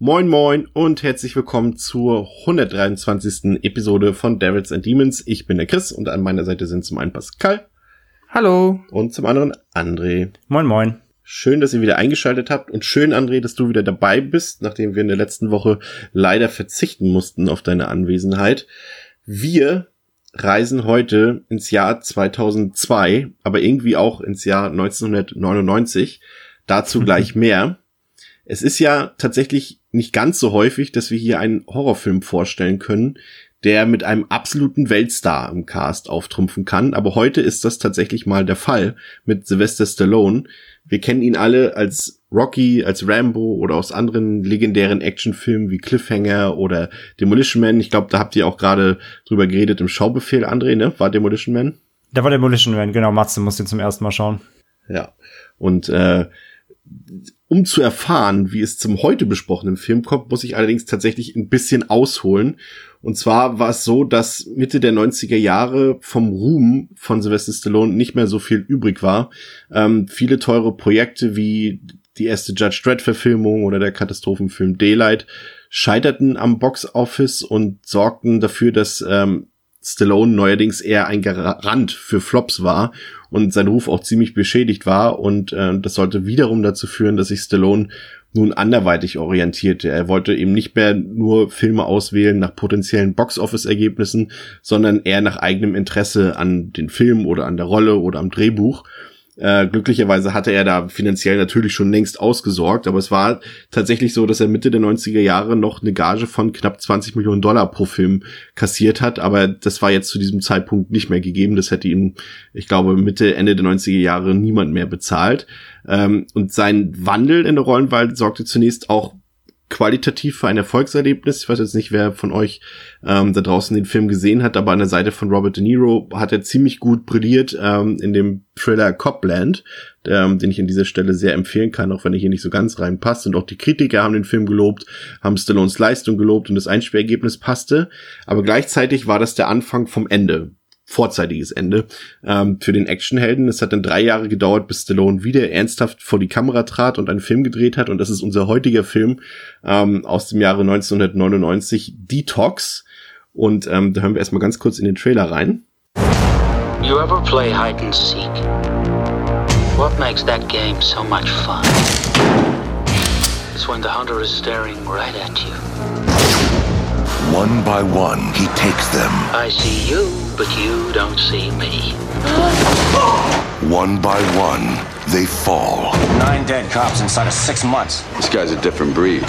Moin moin und herzlich willkommen zur 123. Episode von Devils and Demons. Ich bin der Chris und an meiner Seite sind zum einen Pascal. Hallo. Und zum anderen André. Moin moin. Schön, dass ihr wieder eingeschaltet habt und schön, André, dass du wieder dabei bist, nachdem wir in der letzten Woche leider verzichten mussten auf deine Anwesenheit. Wir reisen heute ins Jahr 2002, aber irgendwie auch ins Jahr 1999. Dazu gleich mehr. Es ist ja tatsächlich nicht ganz so häufig, dass wir hier einen Horrorfilm vorstellen können, der mit einem absoluten Weltstar im Cast auftrumpfen kann. Aber heute ist das tatsächlich mal der Fall mit Sylvester Stallone. Wir kennen ihn alle als Rocky, als Rambo oder aus anderen legendären Actionfilmen wie Cliffhanger oder Demolition Man. Ich glaube, da habt ihr auch gerade drüber geredet im Schaubefehl, André, ne? War Demolition Man? Da war Demolition Man, genau. Matze musste zum ersten Mal schauen. Ja. Und äh, um zu erfahren, wie es zum heute besprochenen Film kommt, muss ich allerdings tatsächlich ein bisschen ausholen. Und zwar war es so, dass Mitte der 90er Jahre vom Ruhm von Sylvester Stallone nicht mehr so viel übrig war. Ähm, viele teure Projekte wie die erste Judge Dredd Verfilmung oder der Katastrophenfilm Daylight scheiterten am Box Office und sorgten dafür, dass ähm, Stallone neuerdings eher ein Garant für Flops war und sein Ruf auch ziemlich beschädigt war und äh, das sollte wiederum dazu führen, dass sich Stallone nun anderweitig orientierte. Er wollte eben nicht mehr nur Filme auswählen nach potenziellen Box-Office-Ergebnissen, sondern eher nach eigenem Interesse an den Film oder an der Rolle oder am Drehbuch. Äh, glücklicherweise hatte er da finanziell natürlich schon längst ausgesorgt, aber es war tatsächlich so, dass er Mitte der 90er Jahre noch eine Gage von knapp 20 Millionen Dollar pro Film kassiert hat, aber das war jetzt zu diesem Zeitpunkt nicht mehr gegeben. Das hätte ihm, ich glaube, Mitte, Ende der 90er Jahre niemand mehr bezahlt. Ähm, und sein Wandel in der Rollenwahl sorgte zunächst auch qualitativ für ein Erfolgserlebnis. Ich weiß jetzt nicht, wer von euch ähm, da draußen den Film gesehen hat, aber an der Seite von Robert De Niro hat er ziemlich gut brilliert ähm, in dem Thriller Copland, ähm, den ich an dieser Stelle sehr empfehlen kann, auch wenn er hier nicht so ganz reinpasst. Und auch die Kritiker haben den Film gelobt, haben Stallones Leistung gelobt und das Einspielergebnis passte. Aber gleichzeitig war das der Anfang vom Ende vorzeitiges Ende ähm, für den Actionhelden. Es hat dann drei Jahre gedauert, bis Stallone wieder ernsthaft vor die Kamera trat und einen Film gedreht hat. Und das ist unser heutiger Film ähm, aus dem Jahre 1999, Detox. Und ähm, da hören wir erstmal ganz kurz in den Trailer rein. You ever play hide and seek? What makes that game so much fun? It's when the hunter is staring right at you. One by one, he takes them. I see you, but you don't see me. One by one, they fall. Nine dead cops inside of six months. This guy's a different breed.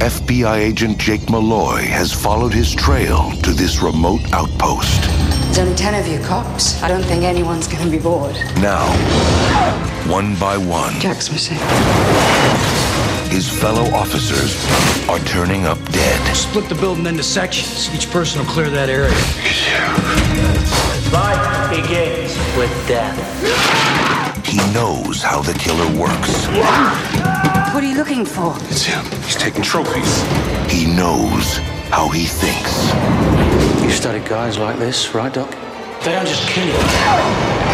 FBI agent Jake Malloy has followed his trail to this remote outpost. There's only ten of you cops. I don't think anyone's gonna be bored. Now, one by one, Jack's missing. His fellow officers are turning up dead. Split the building into sections. Each person will clear that area. Life begins with death. He knows how the killer works. What are you looking for? It's him. He's taking trophies. He knows how he thinks. You studied guys like this, right, Doc? They don't just kill you.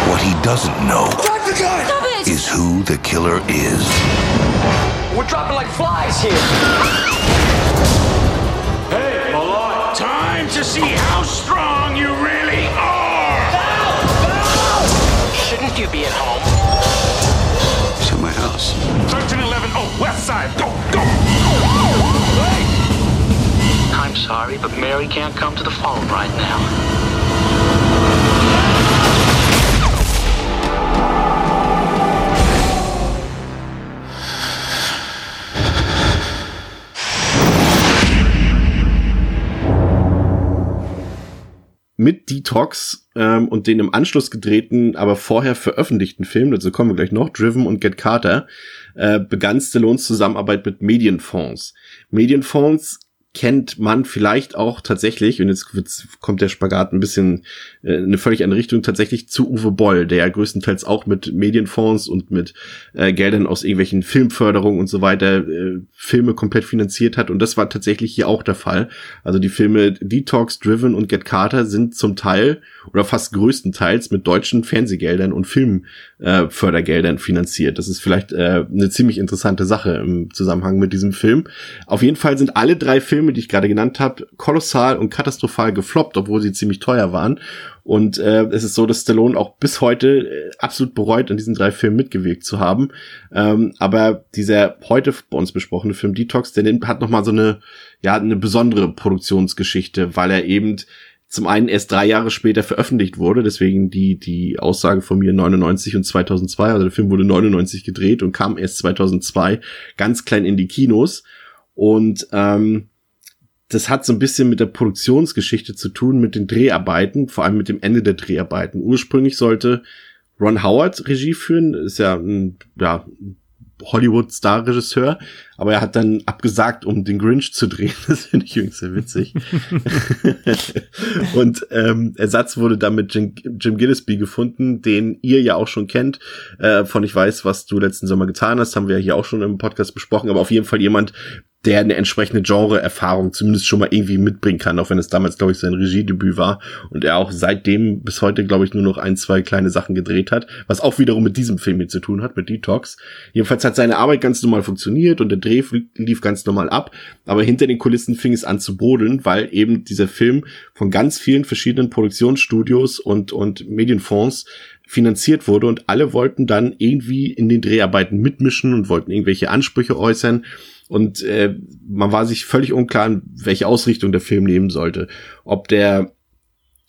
What he doesn't know is who the killer is. We're dropping like flies here. Hey, Malloy. Time to see how strong you really are. Shouldn't you be at home? He's at my house. 1311, oh, west side. Go, go. I'm sorry, but Mary can't come to the phone right now. Mit Detox ähm, und den im Anschluss gedrehten, aber vorher veröffentlichten Film, dazu kommen wir gleich noch, Driven und Get Carter, äh, begann Stallones Zusammenarbeit mit Medienfonds. Medienfonds kennt man vielleicht auch tatsächlich, und jetzt kommt der Spagat ein bisschen äh, in eine völlig andere Richtung, tatsächlich zu Uwe Boll, der ja größtenteils auch mit Medienfonds und mit äh, Geldern aus irgendwelchen Filmförderungen und so weiter äh, Filme komplett finanziert hat. Und das war tatsächlich hier auch der Fall. Also die Filme Detox, Driven und Get Carter sind zum Teil oder fast größtenteils mit deutschen Fernsehgeldern und Filmfördergeldern äh, finanziert. Das ist vielleicht äh, eine ziemlich interessante Sache im Zusammenhang mit diesem Film. Auf jeden Fall sind alle drei Filme Filme, die ich gerade genannt habe, kolossal und katastrophal gefloppt, obwohl sie ziemlich teuer waren. Und äh, es ist so, dass Stallone auch bis heute äh, absolut bereut, an diesen drei Filmen mitgewirkt zu haben. Ähm, aber dieser heute bei uns besprochene Film Detox, der hat noch mal so eine ja eine besondere Produktionsgeschichte, weil er eben zum einen erst drei Jahre später veröffentlicht wurde, deswegen die, die Aussage von mir 99 und 2002, also der Film wurde 99 gedreht und kam erst 2002 ganz klein in die Kinos und ähm, das hat so ein bisschen mit der Produktionsgeschichte zu tun, mit den Dreharbeiten, vor allem mit dem Ende der Dreharbeiten. Ursprünglich sollte Ron Howard Regie führen, ist ja ein ja, Hollywood-Star-Regisseur, aber er hat dann abgesagt, um den Grinch zu drehen. Das finde ich übrigens sehr witzig. und ähm, Ersatz wurde dann mit Jim, Jim Gillespie gefunden, den ihr ja auch schon kennt, äh, von Ich weiß, was du letzten Sommer getan hast, haben wir ja hier auch schon im Podcast besprochen, aber auf jeden Fall jemand, der eine entsprechende Genre-Erfahrung zumindest schon mal irgendwie mitbringen kann, auch wenn es damals, glaube ich, sein Regiedebüt war und er auch seitdem bis heute, glaube ich, nur noch ein, zwei kleine Sachen gedreht hat, was auch wiederum mit diesem Film hier zu tun hat, mit Detox. Jedenfalls hat seine Arbeit ganz normal funktioniert und der Dreh lief ganz normal ab, aber hinter den Kulissen fing es an zu brodeln, weil eben dieser Film von ganz vielen verschiedenen Produktionsstudios und, und Medienfonds finanziert wurde und alle wollten dann irgendwie in den Dreharbeiten mitmischen und wollten irgendwelche Ansprüche äußern und äh, man war sich völlig unklar, welche Ausrichtung der Film nehmen sollte. Ob der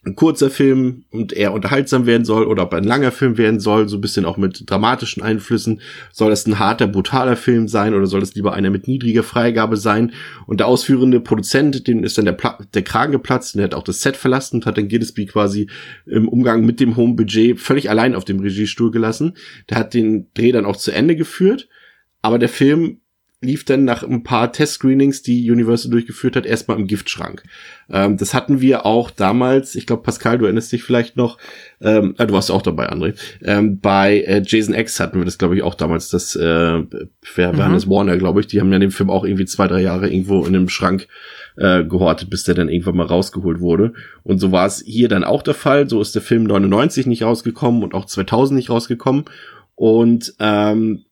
ein kurzer Film und eher unterhaltsam werden soll oder ob ein langer Film werden soll, so ein bisschen auch mit dramatischen Einflüssen. Soll es ein harter, brutaler Film sein oder soll es lieber einer mit niedriger Freigabe sein? Und der ausführende Produzent, dem ist dann der, Pla der Kragen geplatzt und der hat auch das Set verlassen und hat dann Gillespie quasi im Umgang mit dem hohen Budget völlig allein auf dem Regiestuhl gelassen. Der hat den Dreh dann auch zu Ende geführt, aber der Film lief dann nach ein paar Test-Screenings, die Universal durchgeführt hat, erstmal im Giftschrank. Ähm, das hatten wir auch damals, ich glaube, Pascal, du erinnerst dich vielleicht noch, ähm, äh, du warst auch dabei, André, ähm, bei äh, Jason X hatten wir das, glaube ich, auch damals, das, äh, wer mhm. waren das, Warner, glaube ich, die haben ja den Film auch irgendwie zwei, drei Jahre irgendwo in einem Schrank äh, gehortet, bis der dann irgendwann mal rausgeholt wurde. Und so war es hier dann auch der Fall. So ist der Film 99 nicht rausgekommen und auch 2000 nicht rausgekommen. Und ähm,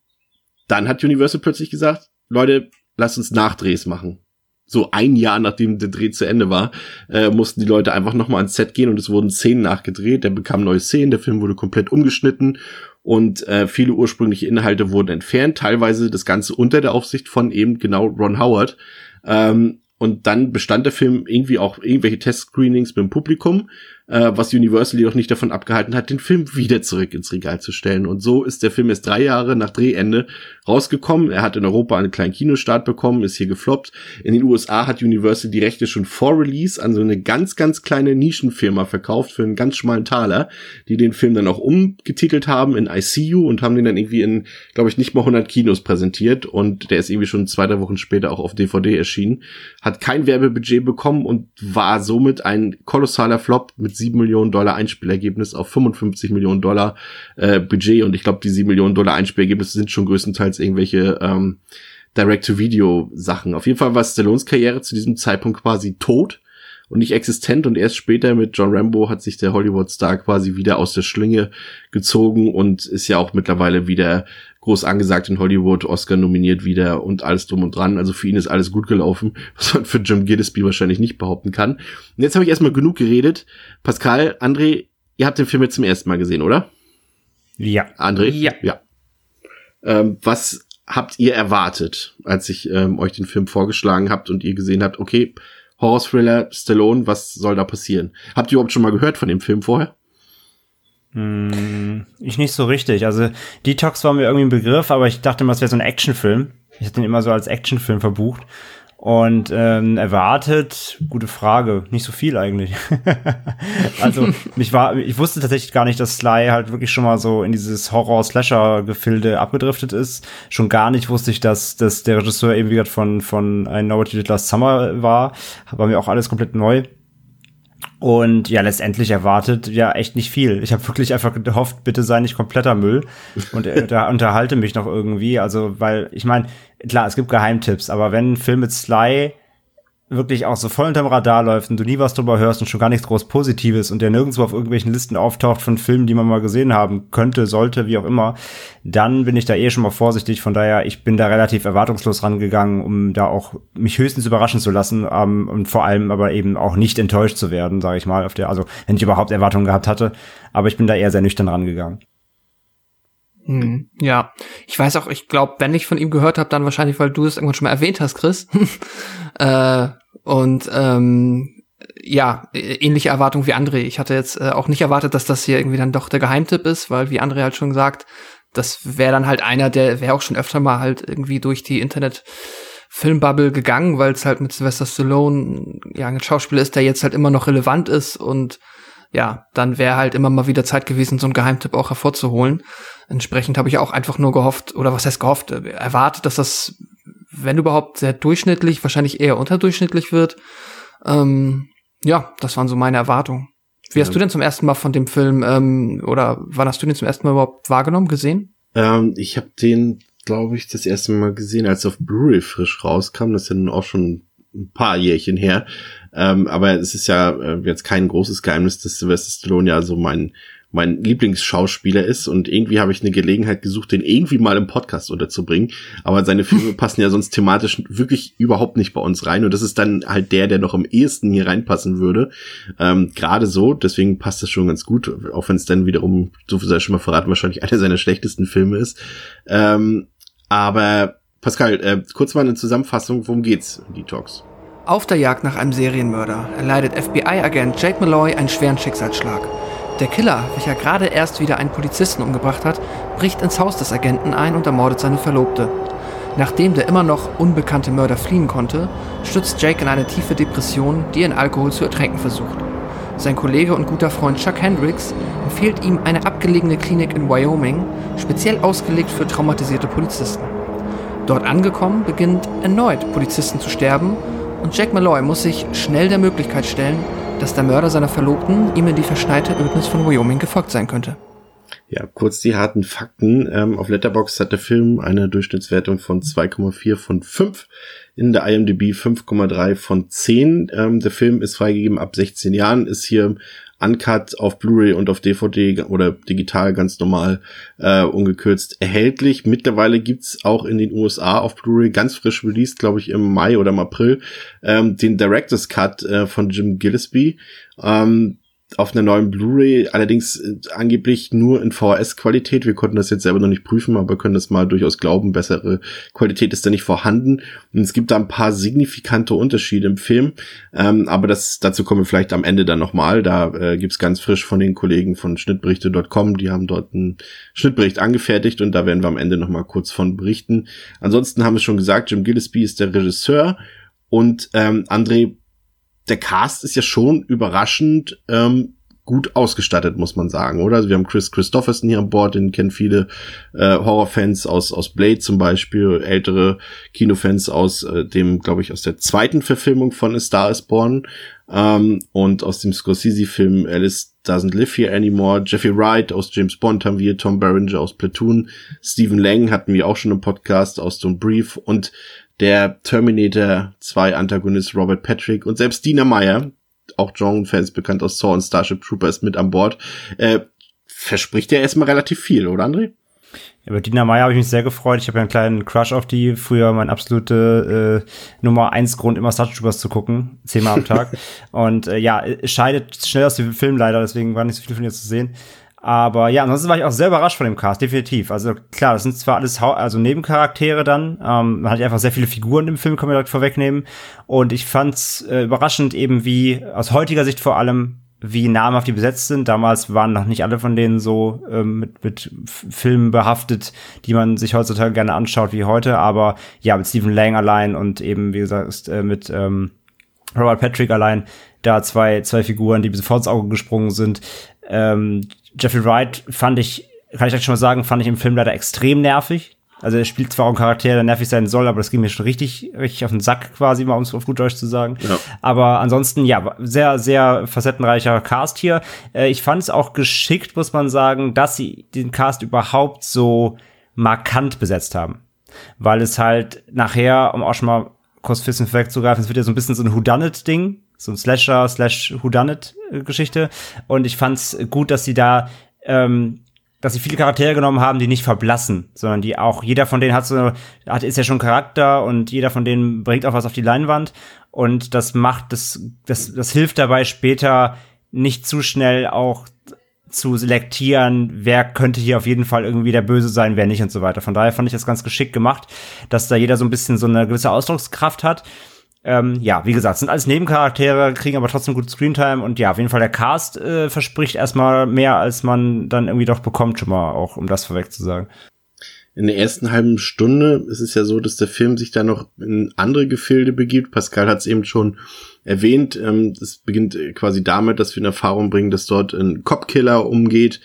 dann hat Universal plötzlich gesagt, Leute, lasst uns Nachdrehs machen. So ein Jahr nachdem der Dreh zu Ende war, äh, mussten die Leute einfach nochmal ans Set gehen und es wurden Szenen nachgedreht. Der bekam neue Szenen, der Film wurde komplett umgeschnitten und äh, viele ursprüngliche Inhalte wurden entfernt. Teilweise das Ganze unter der Aufsicht von eben genau Ron Howard. Ähm, und dann bestand der Film irgendwie auch irgendwelche Test-Screenings mit dem Publikum äh, was Universal jedoch nicht davon abgehalten hat, den Film wieder zurück ins Regal zu stellen. Und so ist der Film erst drei Jahre nach Drehende rausgekommen. Er hat in Europa einen kleinen Kinostart bekommen, ist hier gefloppt. In den USA hat Universal die Rechte schon vor Release an so eine ganz, ganz kleine Nischenfirma verkauft für einen ganz schmalen Taler, die den Film dann auch umgetitelt haben in ICU und haben den dann irgendwie in, glaube ich, nicht mal 100 Kinos präsentiert und der ist irgendwie schon zwei, drei Wochen später auch auf DVD erschienen. Hat kein Werbebudget bekommen und war somit ein kolossaler Flop mit 7 Millionen Dollar Einspielergebnis auf 55 Millionen Dollar äh, Budget und ich glaube, die 7 Millionen Dollar Einspielergebnisse sind schon größtenteils irgendwelche ähm, Direct-to-Video-Sachen. Auf jeden Fall war Stallones Karriere zu diesem Zeitpunkt quasi tot und nicht existent und erst später mit John Rambo hat sich der Hollywood-Star quasi wieder aus der Schlinge gezogen und ist ja auch mittlerweile wieder groß angesagt in Hollywood, Oscar nominiert wieder und alles drum und dran. Also für ihn ist alles gut gelaufen, was man für Jim Gillespie wahrscheinlich nicht behaupten kann. Und jetzt habe ich erstmal genug geredet. Pascal, André, ihr habt den Film jetzt zum ersten Mal gesehen, oder? Ja. André? Ja. Ja. Ähm, was habt ihr erwartet, als ich ähm, euch den Film vorgeschlagen habt und ihr gesehen habt, okay, Horror-Thriller, Stallone, was soll da passieren? Habt ihr überhaupt schon mal gehört von dem Film vorher? Hm, ich nicht so richtig. Also Detox war mir irgendwie ein Begriff, aber ich dachte immer, es wäre so ein Actionfilm. Ich hatte den immer so als Actionfilm verbucht. Und ähm, erwartet, gute Frage, nicht so viel eigentlich. also mich war, ich wusste tatsächlich gar nicht, dass Sly halt wirklich schon mal so in dieses Horror-Slasher-Gefilde abgedriftet ist. Schon gar nicht wusste ich, dass, dass der Regisseur eben wie gesagt von von I Know What Did Last Summer war. War mir auch alles komplett neu. Und ja, letztendlich erwartet ja echt nicht viel. Ich habe wirklich einfach gehofft, bitte sei nicht kompletter Müll und äh, da unterhalte mich noch irgendwie. Also, weil ich meine, klar, es gibt Geheimtipps, aber wenn ein Film mit Sly wirklich auch so voll unterm Radar läuft und du nie was drüber hörst und schon gar nichts groß Positives und der nirgendwo auf irgendwelchen Listen auftaucht von Filmen, die man mal gesehen haben könnte, sollte, wie auch immer, dann bin ich da eh schon mal vorsichtig. Von daher, ich bin da relativ erwartungslos rangegangen, um da auch mich höchstens überraschen zu lassen ähm, und vor allem aber eben auch nicht enttäuscht zu werden, sage ich mal, auf der, also wenn ich überhaupt Erwartungen gehabt hatte. Aber ich bin da eher sehr nüchtern rangegangen. Hm, ja, ich weiß auch, ich glaube, wenn ich von ihm gehört habe, dann wahrscheinlich, weil du es irgendwann schon mal erwähnt hast, Chris. äh, und ähm, ja, ähnliche Erwartungen wie André. Ich hatte jetzt äh, auch nicht erwartet, dass das hier irgendwie dann doch der Geheimtipp ist, weil wie André halt schon sagt, das wäre dann halt einer, der wäre auch schon öfter mal halt irgendwie durch die Internet Filmbubble gegangen, weil es halt mit Sylvester Stallone ja ein Schauspieler ist, der jetzt halt immer noch relevant ist und ja, dann wäre halt immer mal wieder Zeit gewesen, so einen Geheimtipp auch hervorzuholen. Entsprechend habe ich auch einfach nur gehofft, oder was heißt gehofft, äh, erwartet, dass das, wenn überhaupt, sehr durchschnittlich, wahrscheinlich eher unterdurchschnittlich wird. Ähm, ja, das waren so meine Erwartungen. Wie hast ja. du denn zum ersten Mal von dem Film, ähm, oder wann hast du den zum ersten Mal überhaupt wahrgenommen, gesehen? Ähm, ich habe den, glaube ich, das erste Mal gesehen, als er auf Blu-ray frisch rauskam. Das ist ja nun auch schon ein paar Jährchen her. Ähm, aber es ist ja äh, jetzt kein großes Geheimnis, dass Sylvester Stallone ja so mein mein Lieblingsschauspieler ist und irgendwie habe ich eine Gelegenheit gesucht, den irgendwie mal im Podcast unterzubringen. Aber seine Filme passen ja sonst thematisch wirklich überhaupt nicht bei uns rein und das ist dann halt der, der noch am ehesten hier reinpassen würde. Ähm, Gerade so, deswegen passt das schon ganz gut, auch wenn es dann wiederum, so viel sei schon mal verraten, wahrscheinlich einer seiner schlechtesten Filme ist. Ähm, aber Pascal, äh, kurz mal eine Zusammenfassung, worum geht's in Detox? Auf der Jagd nach einem Serienmörder erleidet FBI-Agent Jake Malloy einen schweren Schicksalsschlag. Der Killer, welcher gerade erst wieder einen Polizisten umgebracht hat, bricht ins Haus des Agenten ein und ermordet seine Verlobte. Nachdem der immer noch unbekannte Mörder fliehen konnte, stürzt Jake in eine tiefe Depression, die er in Alkohol zu ertränken versucht. Sein Kollege und guter Freund Chuck Hendricks empfiehlt ihm eine abgelegene Klinik in Wyoming, speziell ausgelegt für traumatisierte Polizisten. Dort angekommen, beginnt erneut Polizisten zu sterben und Jack Malloy muss sich schnell der Möglichkeit stellen, dass der Mörder seiner Verlobten ihm in die verschneite Ödnis von Wyoming gefolgt sein könnte. Ja, kurz die harten Fakten. Ähm, auf Letterboxd hat der Film eine Durchschnittswertung von 2,4 von 5. In der IMDb 5,3 von 10. Ähm, der Film ist freigegeben ab 16 Jahren, ist hier uncut auf Blu-ray und auf DVD oder digital ganz normal äh, ungekürzt erhältlich. Mittlerweile gibt's auch in den USA auf Blu-ray ganz frisch released, glaube ich, im Mai oder im April, ähm, den Director's Cut äh, von Jim Gillespie. Ähm, auf einer neuen Blu-ray, allerdings äh, angeblich nur in VHS-Qualität. Wir konnten das jetzt selber noch nicht prüfen, aber können das mal durchaus glauben. Bessere Qualität ist da nicht vorhanden. Und es gibt da ein paar signifikante Unterschiede im Film. Ähm, aber das, dazu kommen wir vielleicht am Ende dann nochmal. Da äh, gibt's ganz frisch von den Kollegen von Schnittberichte.com. Die haben dort einen Schnittbericht angefertigt und da werden wir am Ende nochmal kurz von berichten. Ansonsten haben wir schon gesagt, Jim Gillespie ist der Regisseur und ähm, André der Cast ist ja schon überraschend ähm, gut ausgestattet, muss man sagen, oder? Also wir haben Chris Christopherson hier an Bord, den kennen viele äh, Horrorfans aus aus Blade zum Beispiel, ältere Kinofans aus äh, dem, glaube ich, aus der zweiten Verfilmung von A Star Is Born ähm, und aus dem Scorsese-Film Alice Doesn't Live Here Anymore. Jeffrey Wright aus James Bond haben wir, Tom Berenger aus Platoon, Stephen Lang hatten wir auch schon im Podcast aus Don't Brief und der Terminator 2 Antagonist Robert Patrick und selbst Dina Meyer, auch John-Fans bekannt aus Saw und Starship Troopers mit an Bord, äh, verspricht ja erstmal relativ viel, oder André? Über Dina Meyer habe ich mich sehr gefreut. Ich habe ja einen kleinen Crush auf die. Früher mein absolute äh, Nummer eins Grund, immer Star Troopers zu gucken. Zehnmal am Tag. und äh, ja, scheidet schnell aus dem Film leider, deswegen war nicht so viel von ihr zu sehen. Aber ja, ansonsten war ich auch sehr überrascht von dem Cast, definitiv. Also klar, das sind zwar alles ha also Nebencharaktere dann. Ähm, man hat ja einfach sehr viele Figuren im Film, kann man direkt vorwegnehmen. Und ich fand's äh, überraschend eben, wie aus heutiger Sicht vor allem wie namhaft die besetzt sind. Damals waren noch nicht alle von denen so ähm, mit, mit Filmen behaftet, die man sich heutzutage gerne anschaut wie heute. Aber ja, mit Stephen Lang allein und eben, wie gesagt, äh, mit ähm, Robert Patrick allein, da zwei, zwei Figuren, die mir sofort ins Auge gesprungen sind. Ähm, Jeffrey Wright fand ich, kann ich euch schon mal sagen, fand ich im Film leider extrem nervig. Also er spielt zwar auch einen Charakter, der nervig sein soll, aber das ging mir schon richtig, richtig auf den Sack quasi, mal um es auf gut Deutsch zu sagen. Ja. Aber ansonsten, ja, sehr, sehr facettenreicher Cast hier. Äh, ich fand es auch geschickt, muss man sagen, dass sie den Cast überhaupt so markant besetzt haben. Weil es halt nachher, um auch schon mal kurz Fissen vorwegzugreifen, es wird ja so ein bisschen so ein Whodunit-Ding, so ein Slasher slash Whodunit-Geschichte. Und ich fand's gut, dass sie da ähm, dass sie viele Charaktere genommen haben, die nicht verblassen, sondern die auch, jeder von denen hat so, hat, ist ja schon Charakter und jeder von denen bringt auch was auf die Leinwand. Und das macht, das, das, das hilft dabei später nicht zu schnell auch zu selektieren, wer könnte hier auf jeden Fall irgendwie der Böse sein, wer nicht und so weiter. Von daher fand ich das ganz geschickt gemacht, dass da jeder so ein bisschen so eine gewisse Ausdruckskraft hat ähm, ja, wie gesagt, sind alles Nebencharaktere, kriegen aber trotzdem gut Screentime und ja, auf jeden Fall der Cast äh, verspricht erstmal mehr, als man dann irgendwie doch bekommt, schon mal auch, um das vorweg zu sagen. In der ersten halben Stunde ist es ja so, dass der Film sich da noch in andere Gefilde begibt. Pascal hat es eben schon erwähnt. Ähm, es beginnt quasi damit, dass wir in Erfahrung bringen, dass dort ein Cop-Killer umgeht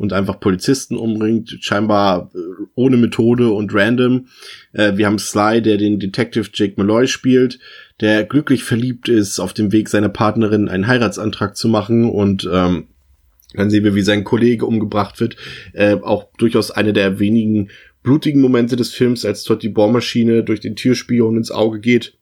und einfach Polizisten umbringt, scheinbar äh, ohne Methode und random. Äh, wir haben Sly, der den Detective Jake Malloy spielt, der glücklich verliebt ist, auf dem Weg seiner Partnerin einen Heiratsantrag zu machen und ähm, dann sehen wir, wie sein Kollege umgebracht wird. Äh, auch durchaus eine der wenigen blutigen Momente des Films, als dort die Bohrmaschine durch den Türspion ins Auge geht.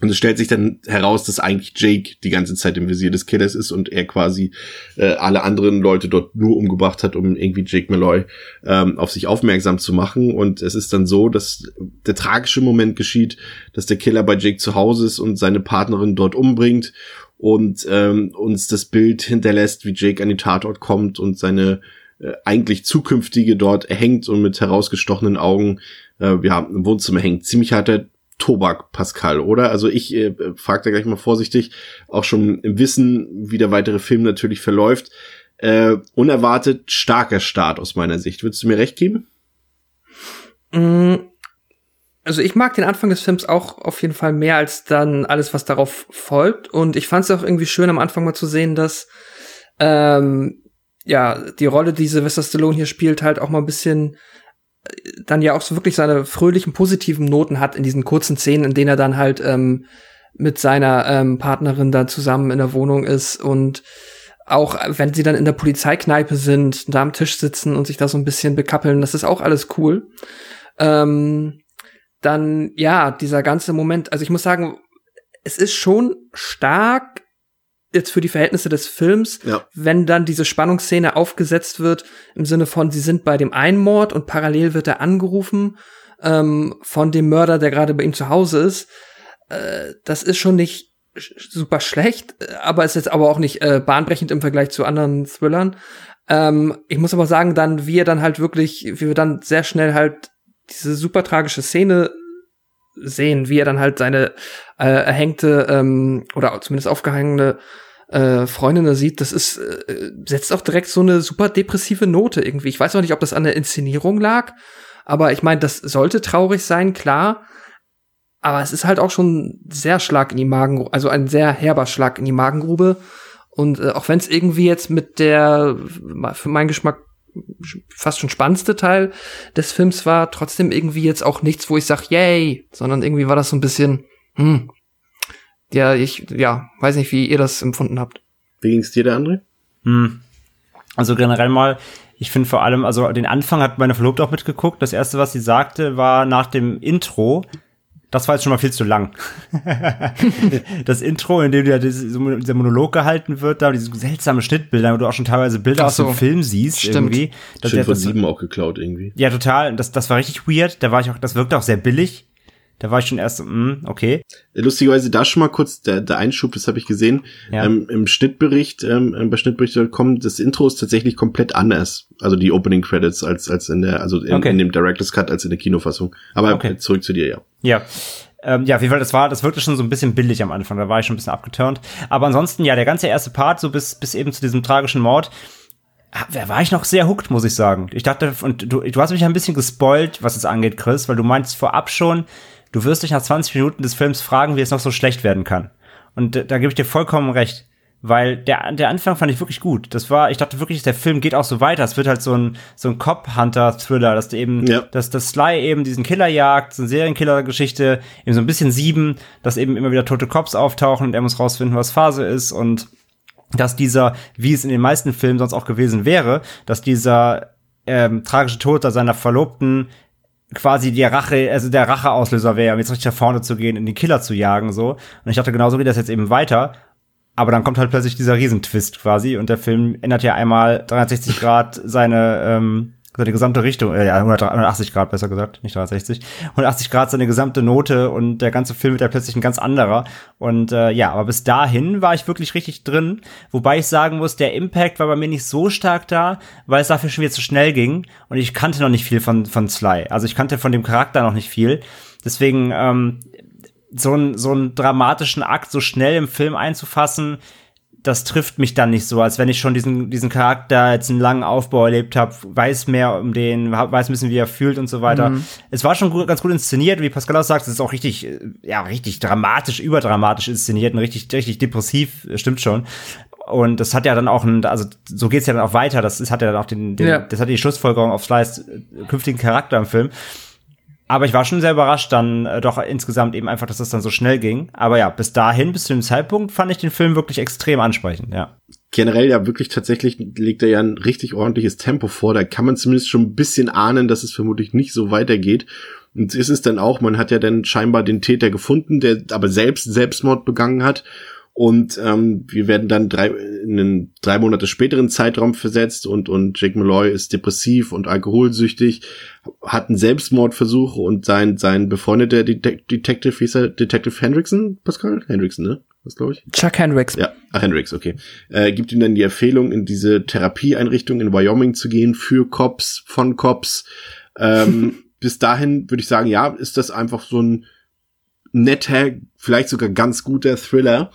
Und es stellt sich dann heraus, dass eigentlich Jake die ganze Zeit im Visier des Killers ist und er quasi äh, alle anderen Leute dort nur umgebracht hat, um irgendwie Jake Malloy ähm, auf sich aufmerksam zu machen. Und es ist dann so, dass der tragische Moment geschieht, dass der Killer bei Jake zu Hause ist und seine Partnerin dort umbringt und ähm, uns das Bild hinterlässt, wie Jake an den Tatort kommt und seine äh, eigentlich zukünftige dort erhängt und mit herausgestochenen Augen äh, ja, im Wohnzimmer hängt. Ziemlich harter Tobak, Pascal, oder? Also ich äh, frage da gleich mal vorsichtig, auch schon im Wissen, wie der weitere Film natürlich verläuft. Äh, unerwartet starker Start aus meiner Sicht. Würdest du mir recht geben? Mm, also ich mag den Anfang des Films auch auf jeden Fall mehr als dann alles, was darauf folgt. Und ich fand es auch irgendwie schön, am Anfang mal zu sehen, dass ähm, ja die Rolle, die Sylvester Stallone hier spielt, halt auch mal ein bisschen dann ja auch so wirklich seine fröhlichen, positiven Noten hat in diesen kurzen Szenen, in denen er dann halt ähm, mit seiner ähm, Partnerin da zusammen in der Wohnung ist und auch wenn sie dann in der Polizeikneipe sind, da am Tisch sitzen und sich da so ein bisschen bekappeln, das ist auch alles cool. Ähm, dann, ja, dieser ganze Moment, also ich muss sagen, es ist schon stark jetzt für die Verhältnisse des Films, ja. wenn dann diese Spannungsszene aufgesetzt wird, im Sinne von, sie sind bei dem einen Mord und parallel wird er angerufen ähm, von dem Mörder, der gerade bei ihm zu Hause ist. Äh, das ist schon nicht super schlecht, aber ist jetzt aber auch nicht äh, bahnbrechend im Vergleich zu anderen Thrillern. Ähm, ich muss aber sagen, dann, wie er dann halt wirklich, wie wir dann sehr schnell halt diese super tragische Szene sehen, wie er dann halt seine äh, erhängte ähm, oder zumindest aufgehangene äh, Freundin da sieht, das ist, äh, setzt auch direkt so eine super depressive Note irgendwie. Ich weiß auch nicht, ob das an der Inszenierung lag, aber ich meine, das sollte traurig sein, klar. Aber es ist halt auch schon sehr Schlag in die Magen, also ein sehr herber Schlag in die Magengrube. Und äh, auch wenn es irgendwie jetzt mit der, für meinen Geschmack fast schon spannendste Teil des Films war, trotzdem irgendwie jetzt auch nichts, wo ich sag, yay, sondern irgendwie war das so ein bisschen, hm, ja, ich, ja, weiß nicht, wie ihr das empfunden habt. Wie ging's dir, der André? Hm. Also generell mal, ich finde vor allem, also den Anfang hat meine Verlobte auch mitgeguckt. Das erste, was sie sagte, war nach dem Intro, das war jetzt schon mal viel zu lang. das Intro, in dem ja dieser Monolog gehalten wird, da diese seltsame Schnittbilder, wo du auch schon teilweise Bilder so. aus dem Film siehst, Stimmt. irgendwie. Das Stimmt, von sieben auch geklaut irgendwie. Ja, total. Das, das war richtig weird. Da war ich auch, das wirkte auch sehr billig. Da war ich schon erst, mm, okay. Lustigerweise da schon mal kurz der, der Einschub, das habe ich gesehen. Ja. Ähm, Im Schnittbericht, ähm, bei Schnittbericht.com, das Intro ist tatsächlich komplett anders. Also die Opening Credits als, als in der, also in, okay. in dem Director's Cut als in der Kinofassung. Aber okay. zurück zu dir, ja. Ja. Ähm, ja, auf jeden Fall, das war, das wirkte schon so ein bisschen billig am Anfang, da war ich schon ein bisschen abgeturnt. Aber ansonsten, ja, der ganze erste Part, so bis, bis eben zu diesem tragischen Mord, da war ich noch sehr hooked, muss ich sagen. Ich dachte, und du, du hast mich ein bisschen gespoilt, was es angeht, Chris, weil du meinst vorab schon, du wirst dich nach 20 Minuten des Films fragen, wie es noch so schlecht werden kann. Und da, gebe ich dir vollkommen recht. Weil der, der Anfang fand ich wirklich gut. Das war, ich dachte wirklich, der Film geht auch so weiter. Es wird halt so ein, so ein Cop-Hunter-Thriller, dass du eben, Ja. dass das Sly eben diesen Killer jagt, so eine Serienkiller-Geschichte, eben so ein bisschen sieben, dass eben immer wieder tote Cops auftauchen und er muss rausfinden, was Phase ist und dass dieser, wie es in den meisten Filmen sonst auch gewesen wäre, dass dieser ähm, tragische Tod da seiner Verlobten quasi die Rache, also der Racheauslöser wäre, um jetzt richtig nach vorne zu gehen, in den Killer zu jagen, so. Und ich dachte, genauso geht das jetzt eben weiter. Aber dann kommt halt plötzlich dieser Riesentwist quasi und der Film ändert ja einmal 360 Grad seine, ähm, seine gesamte Richtung, äh, ja, 180 Grad besser gesagt, nicht 360, 180 Grad seine gesamte Note und der ganze Film wird ja plötzlich ein ganz anderer. Und äh, ja, aber bis dahin war ich wirklich richtig drin, wobei ich sagen muss, der Impact war bei mir nicht so stark da, weil es dafür schon wieder zu schnell ging und ich kannte noch nicht viel von, von Sly. Also ich kannte von dem Charakter noch nicht viel. Deswegen, ähm, so einen so einen dramatischen Akt so schnell im Film einzufassen, das trifft mich dann nicht so, als wenn ich schon diesen diesen Charakter jetzt einen langen Aufbau erlebt habe, weiß mehr um den, weiß ein bisschen, wie er fühlt und so weiter. Es war schon gut, ganz gut inszeniert, wie Pascal auch sagt, es ist auch richtig, äh, ja, richtig dramatisch, überdramatisch inszeniert und richtig, richtig depressiv, äh, stimmt schon. Und das hat ja dann auch ein, also so geht's ja dann auch weiter. Das ist, hat ja dann auch den, den Ja. das hat die Schlussfolgerung auf Slice äh, künftigen Charakter im Film. Aber ich war schon sehr überrascht dann äh, doch insgesamt eben einfach, dass das dann so schnell ging. Aber ja, bis dahin, bis zu dem Zeitpunkt, fand ich den Film wirklich extrem ansprechend, ja. generell ja wirklich tatsächlich legt er ja ein richtig ordentliches Tempo vor. Da kann man zumindest schon ein bisschen ahnen, dass es vermutlich nicht so weitergeht. Und ist es dann auch, man hat ja dann scheinbar den Täter gefunden, der aber selbst Selbstmord begangen hat. Und ähm, wir werden dann drei, in einen drei Monate späteren Zeitraum versetzt und, und Jake Malloy ist depressiv und alkoholsüchtig, hat einen Selbstmordversuch und sein, sein befreundeter Detec Detective, wie ist er? Detective Hendrickson, Pascal? Hendrickson, ne? Was glaube ich? Chuck Hendricks. Ja, ach, Hendricks, okay. Äh, gibt ihm dann die Empfehlung, in diese Therapieeinrichtung in Wyoming zu gehen für Cops, von Cops. Ähm, bis dahin würde ich sagen, ja, ist das einfach so ein netter, vielleicht sogar ganz guter Thriller.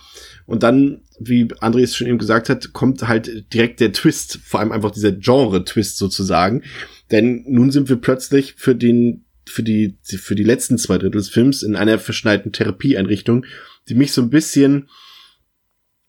Und dann, wie Andres schon eben gesagt hat, kommt halt direkt der Twist, vor allem einfach dieser Genre-Twist sozusagen. Denn nun sind wir plötzlich für den, für die, für die letzten zwei Drittel des Films in einer verschneiten Therapieeinrichtung, die mich so ein bisschen,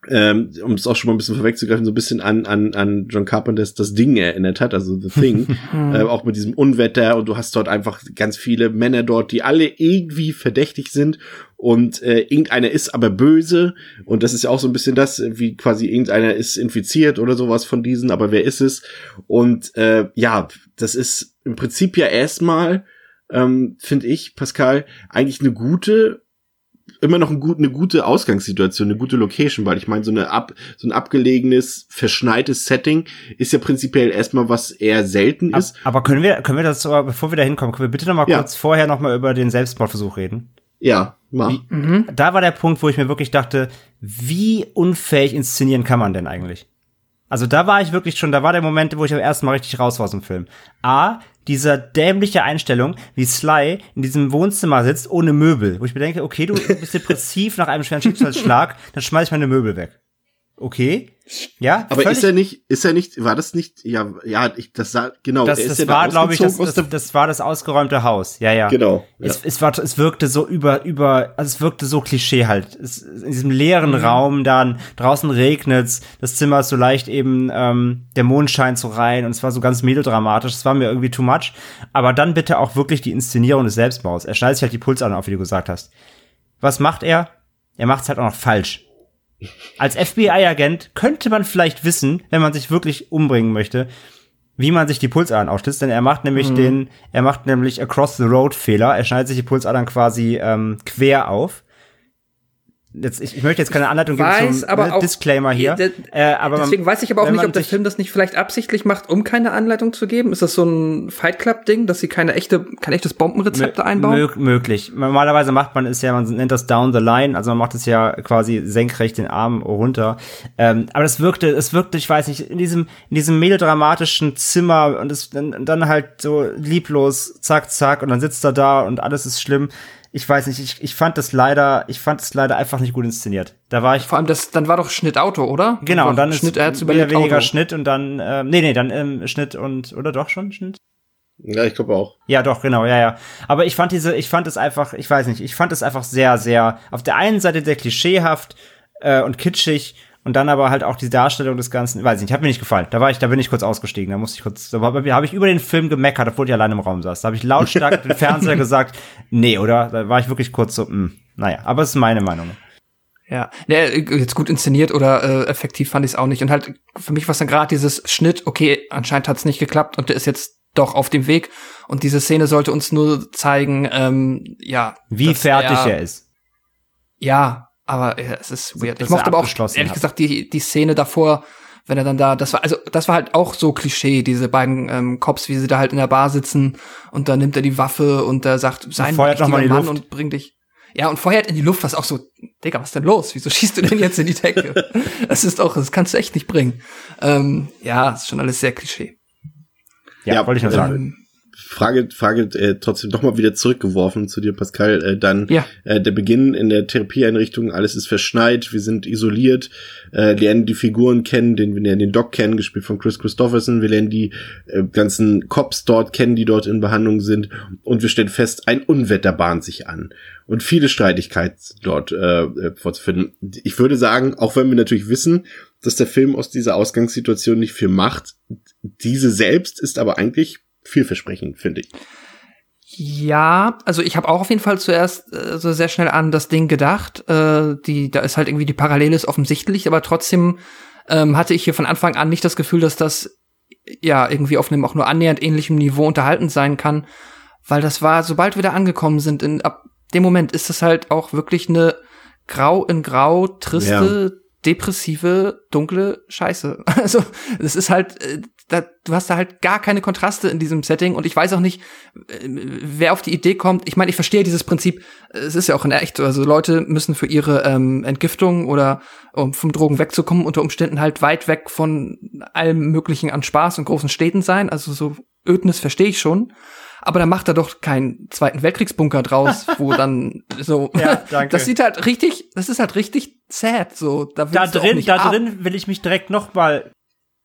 ähm, um es auch schon mal ein bisschen vorwegzugreifen, so ein bisschen an, an, an John Carpenters Das Ding erinnert hat, also The Thing, äh, auch mit diesem Unwetter und du hast dort einfach ganz viele Männer dort, die alle irgendwie verdächtig sind und äh, irgendeiner ist aber böse und das ist ja auch so ein bisschen das, wie quasi irgendeiner ist infiziert oder sowas von diesen, aber wer ist es? Und äh, ja, das ist im Prinzip ja erstmal, ähm, finde ich, Pascal, eigentlich eine gute immer noch ein gut, eine gute Ausgangssituation, eine gute Location, weil ich meine, so eine ab, so ein abgelegenes, verschneites Setting ist ja prinzipiell erstmal was eher selten ist. Aber können wir, können wir das, bevor wir da hinkommen, können wir bitte noch mal Ja. kurz vorher noch mal über den Selbstmordversuch reden? Ja, mal. Da war der Punkt, wo ich mir wirklich dachte, wie unfähig inszenieren kann man denn eigentlich? Also da war ich wirklich schon, da war der Moment, wo ich am ersten Mal richtig raus war aus dem Film. A, dieser dämliche Einstellung, wie Sly in diesem Wohnzimmer sitzt, ohne Möbel. Wo ich mir denke, okay, du bist depressiv nach einem schweren Schicksalsschlag, dann schmeiß ich meine Möbel weg. Okay? Ja? Aber ist er nicht, ist er nicht, war das nicht, ja, ja, ich, das sah, genau, das, ist das war, glaube ich, das, das, das war das ausgeräumte Haus. Ja, ja. Genau, Es, ja. es, war, es wirkte so über, über, also es wirkte so Klischee halt. Es, in diesem leeren Mhm. Raum dann, draußen regnet's, das Zimmer ist so leicht eben, ähm, der Mond scheint so rein und es war so ganz melodramatisch. Es war mir irgendwie too much. Aber dann bitte auch wirklich die Inszenierung des Selbstmords. Er schneidet sich halt die Pulsadern auf, wie du gesagt hast. Was macht er? Er macht's halt auch noch falsch. Als FBI-Agent könnte man vielleicht wissen, wenn man sich wirklich umbringen möchte, wie man sich die Pulsadern aufschlitzt, denn er macht nämlich Mhm. den, er macht nämlich Across the Road Fehler. Er schneidet sich die Pulsadern quasi ähm, quer auf. Jetzt, ich, ich möchte jetzt keine Anleitung geben weiß, zum aber ne, auch- Disclaimer hier. Äh, aber man- Deswegen weiß ich aber auch nicht, man ob der Film das nicht vielleicht absichtlich macht, um keine Anleitung zu geben. Ist das so ein Fight Club Ding, dass sie keine echte, kein echtes Bombenrezept einbauen? Mög möglich. Normalerweise macht man es ja, man nennt das down the line, also man macht es ja quasi senkrecht den Arm runter. Ähm, aber das wirkte, es wirkte, ich weiß nicht, in diesem, in diesem melodramatischen Zimmer und es dann, dann halt so lieblos, zack, zack, und dann sitzt er da und alles ist schlimm. Ich weiß nicht, ich, ich fand das leider, ich fand es leider einfach nicht gut inszeniert. Da war ich. Vor allem das, dann war doch Schnitt Auto, oder? Genau, und dann Schnitt, ist wieder weniger Auto. Schnitt und dann, ähm, nee, nee, dann ähm, Schnitt und, oder doch schon Schnitt? Ja, ich glaube auch. Ja, doch, genau, ja, ja. Aber ich fand diese, ich fand es einfach, ich weiß nicht, ich fand es einfach sehr, sehr, auf der einen Seite sehr klischeehaft äh, und kitschig und dann aber halt auch die Darstellung des Ganzen, weiß ich nicht, hat mir nicht gefallen. Da war ich, da bin ich kurz ausgestiegen, da musste ich kurz, da habe ich über den Film gemeckert, obwohl ich allein im Raum saß. Da habe ich lautstark den Fernseher gesagt, nee, oder? Da war ich wirklich kurz so, mh, hm, naja, aber es ist meine Meinung. Ja, ne, jetzt gut inszeniert oder äh, effektiv fand ich es auch nicht. Und halt, für mich war es dann gerade dieses Schnitt, okay, anscheinend hat es nicht geklappt und der ist jetzt doch auf dem Weg. Und diese Szene sollte uns nur zeigen, ähm, ja. Wie fertig er, er ist. Ja, aber ja, es ist weird. ich mochte aber auch, ehrlich hat. gesagt, die, die Szene davor, wenn er dann da, das war, also das war halt auch so Klischee, diese beiden ähm, Cops, wie sie da halt in der Bar sitzen und dann nimmt er die Waffe und er sagt, sein richtiger Mann Luft. und bringt dich. Ja, und feuert in die Luft, was auch so, Digga, was ist denn los? Wieso schießt du denn jetzt in die Decke? das ist auch, das kannst du echt nicht bringen. Ähm, ja, ist schon alles sehr Klischee. Ja, ja wollte ich nur sagen. Ähm, Frage, Frage äh, trotzdem doch mal wieder zurückgeworfen zu dir, Pascal. Äh, dann ja. äh, der Beginn in der Therapieeinrichtung, alles ist verschneit, wir sind isoliert, äh, lernen die Figuren kennen, den wir lernen den Doc kennen, gespielt von Chris Christopherson, wir lernen die äh, ganzen Cops dort kennen, die dort in Behandlung sind, und wir stellen fest, ein Unwetter bahnt sich an und viele Streitigkeiten dort äh, äh, vorzufinden. Ich würde sagen, auch wenn wir natürlich wissen, dass der Film aus dieser Ausgangssituation nicht viel macht, diese selbst ist aber eigentlich vielversprechend, finde ich. Ja, also ich habe auch auf jeden Fall zuerst äh, so sehr schnell an das Ding gedacht. Äh, die, da ist halt irgendwie die Parallele ist offensichtlich, aber trotzdem ähm, hatte ich hier von Anfang an nicht das Gefühl, dass das ja irgendwie auf einem auch nur annähernd ähnlichem Niveau unterhalten sein kann, weil das war, sobald wir da angekommen sind, in ab dem Moment ist das halt auch wirklich eine grau in grau triste, ja. depressive, dunkle Scheiße. Also es ist halt äh, da, du hast da halt gar keine Kontraste in diesem Setting und ich weiß auch nicht, äh, wer auf die Idee kommt. Ich meine, ich verstehe dieses Prinzip, es ist ja auch in echt, also Leute müssen für ihre ähm, Entgiftung oder um vom Drogen wegzukommen, unter Umständen halt weit weg von allem Möglichen an Spaß und großen Städten sein. Also so Ödnis verstehe ich schon. Aber da macht er doch keinen Zweiten Weltkriegsbunker draus, wo dann so. Ja, danke. Das sieht halt richtig, das ist halt richtig sad. So, da, da drin, da ab. drin will ich mich direkt noch mal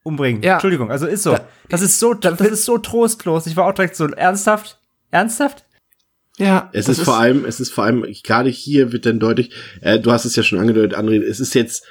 umbringen. Ja. Entschuldigung, also ist so. Da, das ist so, das ist so trostlos. Ich war auch direkt so ernsthaft, ernsthaft. Ja. Es ist, ist vor allem, es ist vor allem, gerade hier wird dann deutlich, äh, du hast es ja schon angedeutet, André, es ist jetzt,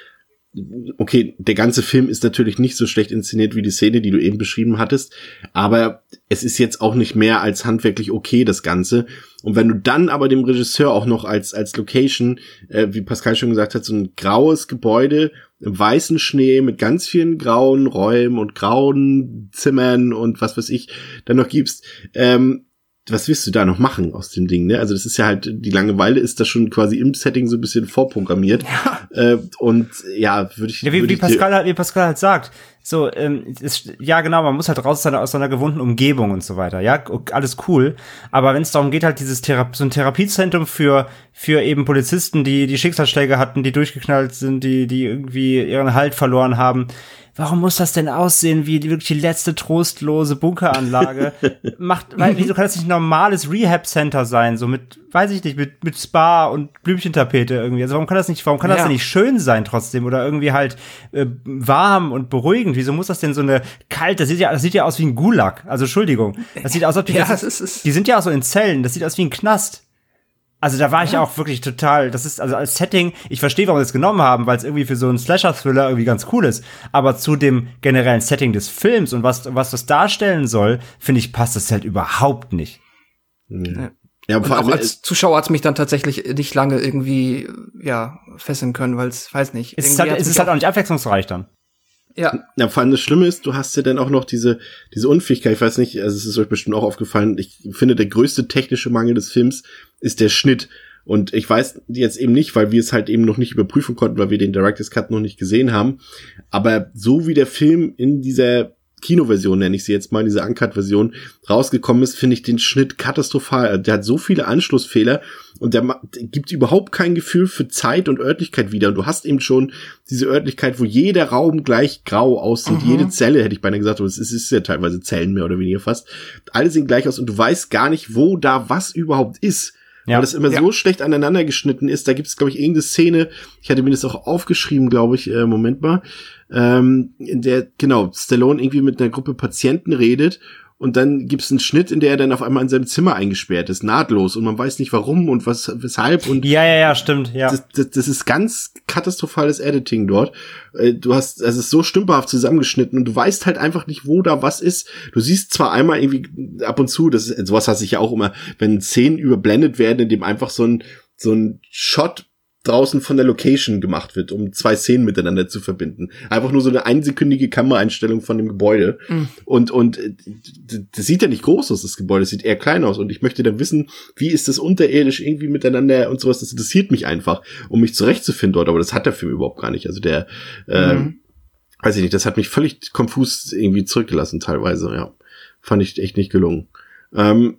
okay, der ganze Film ist natürlich nicht so schlecht inszeniert wie die Szene, die du eben beschrieben hattest, aber es ist jetzt auch nicht mehr als handwerklich okay, das Ganze. Und wenn du dann aber dem Regisseur auch noch als, als Location, äh, wie Pascal schon gesagt hat, so ein graues Gebäude im weißen Schnee mit ganz vielen grauen Räumen und grauen Zimmern und was weiß ich dann noch gibst, ähm, was willst du da noch machen aus dem Ding, ne? Also das ist ja halt, die Langeweile ist da schon quasi im Setting so ein bisschen vorprogrammiert. Ja. Äh, und ja, würde ich. Ja, wie, würd wie, Pascal halt, wie Pascal halt sagt, so, ähm, ist, ja genau, man muss halt raus aus seiner, aus seiner gewohnten Umgebung und so weiter. Ja, alles cool. Aber wenn es darum geht, halt dieses Thera so ein Therapiezentrum für, für eben Polizisten, die die Schicksalsschläge hatten, die durchgeknallt sind, die, die irgendwie ihren Halt verloren haben, warum muss das denn aussehen wie die, wirklich die letzte trostlose Bunkeranlage? Macht, weil, wieso kann das nicht ein normales Rehab-Center sein, so mit, weiß ich nicht, mit, mit Spa und Blümchentapete irgendwie? Also warum kann das nicht, warum kann ja. das denn nicht schön sein trotzdem oder irgendwie halt äh, warm und beruhigend? Wieso muss das denn so eine kalte, das sieht ja, das sieht ja aus wie ein Gulag. Also Entschuldigung. Das sieht aus, als ob die, ja, das ist, die sind ja auch so in Zellen, das sieht aus wie ein Knast. Also da war ich ja. auch wirklich total, das ist also als Setting, ich verstehe, warum sie es genommen haben, weil es irgendwie für so einen Slasher-Thriller irgendwie ganz cool ist, aber zu dem generellen Setting des Films und was, was das darstellen soll, finde ich, passt das halt überhaupt nicht. Ja. Ja, und auch als Zuschauer hat es mich dann tatsächlich nicht lange irgendwie ja fesseln können, weil es weiß nicht. Es ist, halt, es ist halt auch nicht abwechslungsreich dann. Ja. ja, vor allem das Schlimme ist, du hast ja dann auch noch diese, diese Unfähigkeit, ich weiß nicht, also es ist euch bestimmt auch aufgefallen, ich finde, der größte technische Mangel des Films ist der Schnitt. Und ich weiß jetzt eben nicht, weil wir es halt eben noch nicht überprüfen konnten, weil wir den Director's Cut noch nicht gesehen haben. Aber so wie der Film in dieser Kinoversion, nenne ich sie jetzt mal, diese Uncut-Version, rausgekommen ist, finde ich den Schnitt katastrophal. Der hat so viele Anschlussfehler und der, der, gibt überhaupt kein Gefühl für Zeit und Örtlichkeit wieder. Und du hast eben schon diese Örtlichkeit, wo jeder Raum gleich grau aussieht. Mhm. Jede Zelle, hätte ich beinahe gesagt, aber es ist, ist ja teilweise Zellen mehr oder weniger fast. Alle sehen gleich aus und du weißt gar nicht, wo da was überhaupt ist. Ja. Weil das immer ja. so schlecht aneinander geschnitten ist. Da gibt es, glaube ich, irgendeine Szene, ich hatte mir das auch aufgeschrieben, glaube ich, äh, Moment mal, ähm, in der, genau, Stallone irgendwie mit einer Gruppe Patienten redet und dann gibt's einen Schnitt, in der er dann auf einmal in seinem Zimmer eingesperrt ist, nahtlos und man weiß nicht warum und was weshalb und ja ja ja stimmt ja das, das, das ist ganz katastrophales Editing dort. Äh, du hast es ist so stümperhaft zusammengeschnitten und du weißt halt einfach nicht, wo da was ist. Du siehst zwar einmal irgendwie ab und zu, das ist, sowas hasse ich ja auch immer, wenn Szenen überblendet werden, in dem einfach so ein so ein Shot draußen von der Location gemacht wird, um zwei Szenen miteinander zu verbinden. Einfach nur so eine einsekündige Kameraeinstellung von dem Gebäude. Mhm. Und, und äh, das sieht ja nicht groß aus, das Gebäude, das sieht eher klein aus. Und ich möchte dann wissen, wie ist das unterirdisch irgendwie miteinander und sowas. Das interessiert mich einfach, um mich zurechtzufinden dort. Aber das hat der Film überhaupt gar nicht. Also der, äh, mhm. weiß ich nicht, das hat mich völlig konfus irgendwie zurückgelassen teilweise, ja. Fand ich echt nicht gelungen. Ähm,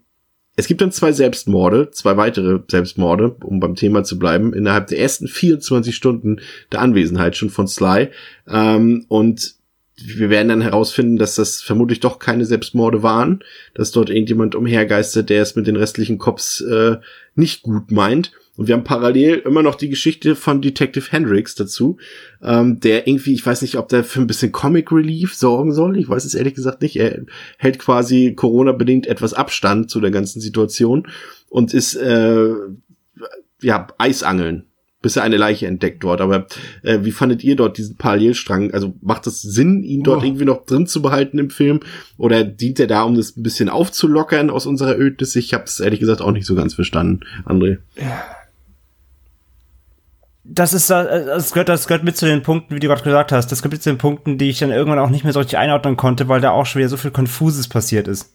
es gibt dann zwei Selbstmorde, zwei weitere Selbstmorde, um beim Thema zu bleiben, innerhalb der ersten 24 Stunden der Anwesenheit schon von Sly. Ähm, und wir werden dann herausfinden, dass das vermutlich doch keine Selbstmorde waren, dass dort irgendjemand umhergeistert, der es mit den restlichen Cops äh, nicht gut meint. Und wir haben parallel immer noch die Geschichte von Detective Hendricks dazu, ähm, der irgendwie, ich weiß nicht, ob der für ein bisschen Comic Relief sorgen soll. Ich weiß es ehrlich gesagt nicht. Er hält quasi Corona-bedingt etwas Abstand zu der ganzen Situation und ist äh, ja Eisangeln bis er eine Leiche entdeckt dort. Aber äh, wie fandet ihr dort diesen Parallelstrang? Also macht es Sinn, ihn dort oh. irgendwie noch drin zu behalten im Film? Oder dient er da, um das ein bisschen aufzulockern aus unserer Ödnis? Ich habe es ehrlich gesagt auch nicht so ganz verstanden, André. Ja das ist, äh, das gehört, das gehört mit zu den Punkten, wie du gerade gesagt hast. Das gehört mit zu den Punkten, die ich dann irgendwann auch nicht mehr so richtig einordnen konnte, weil da auch schon wieder so viel Konfuses passiert ist.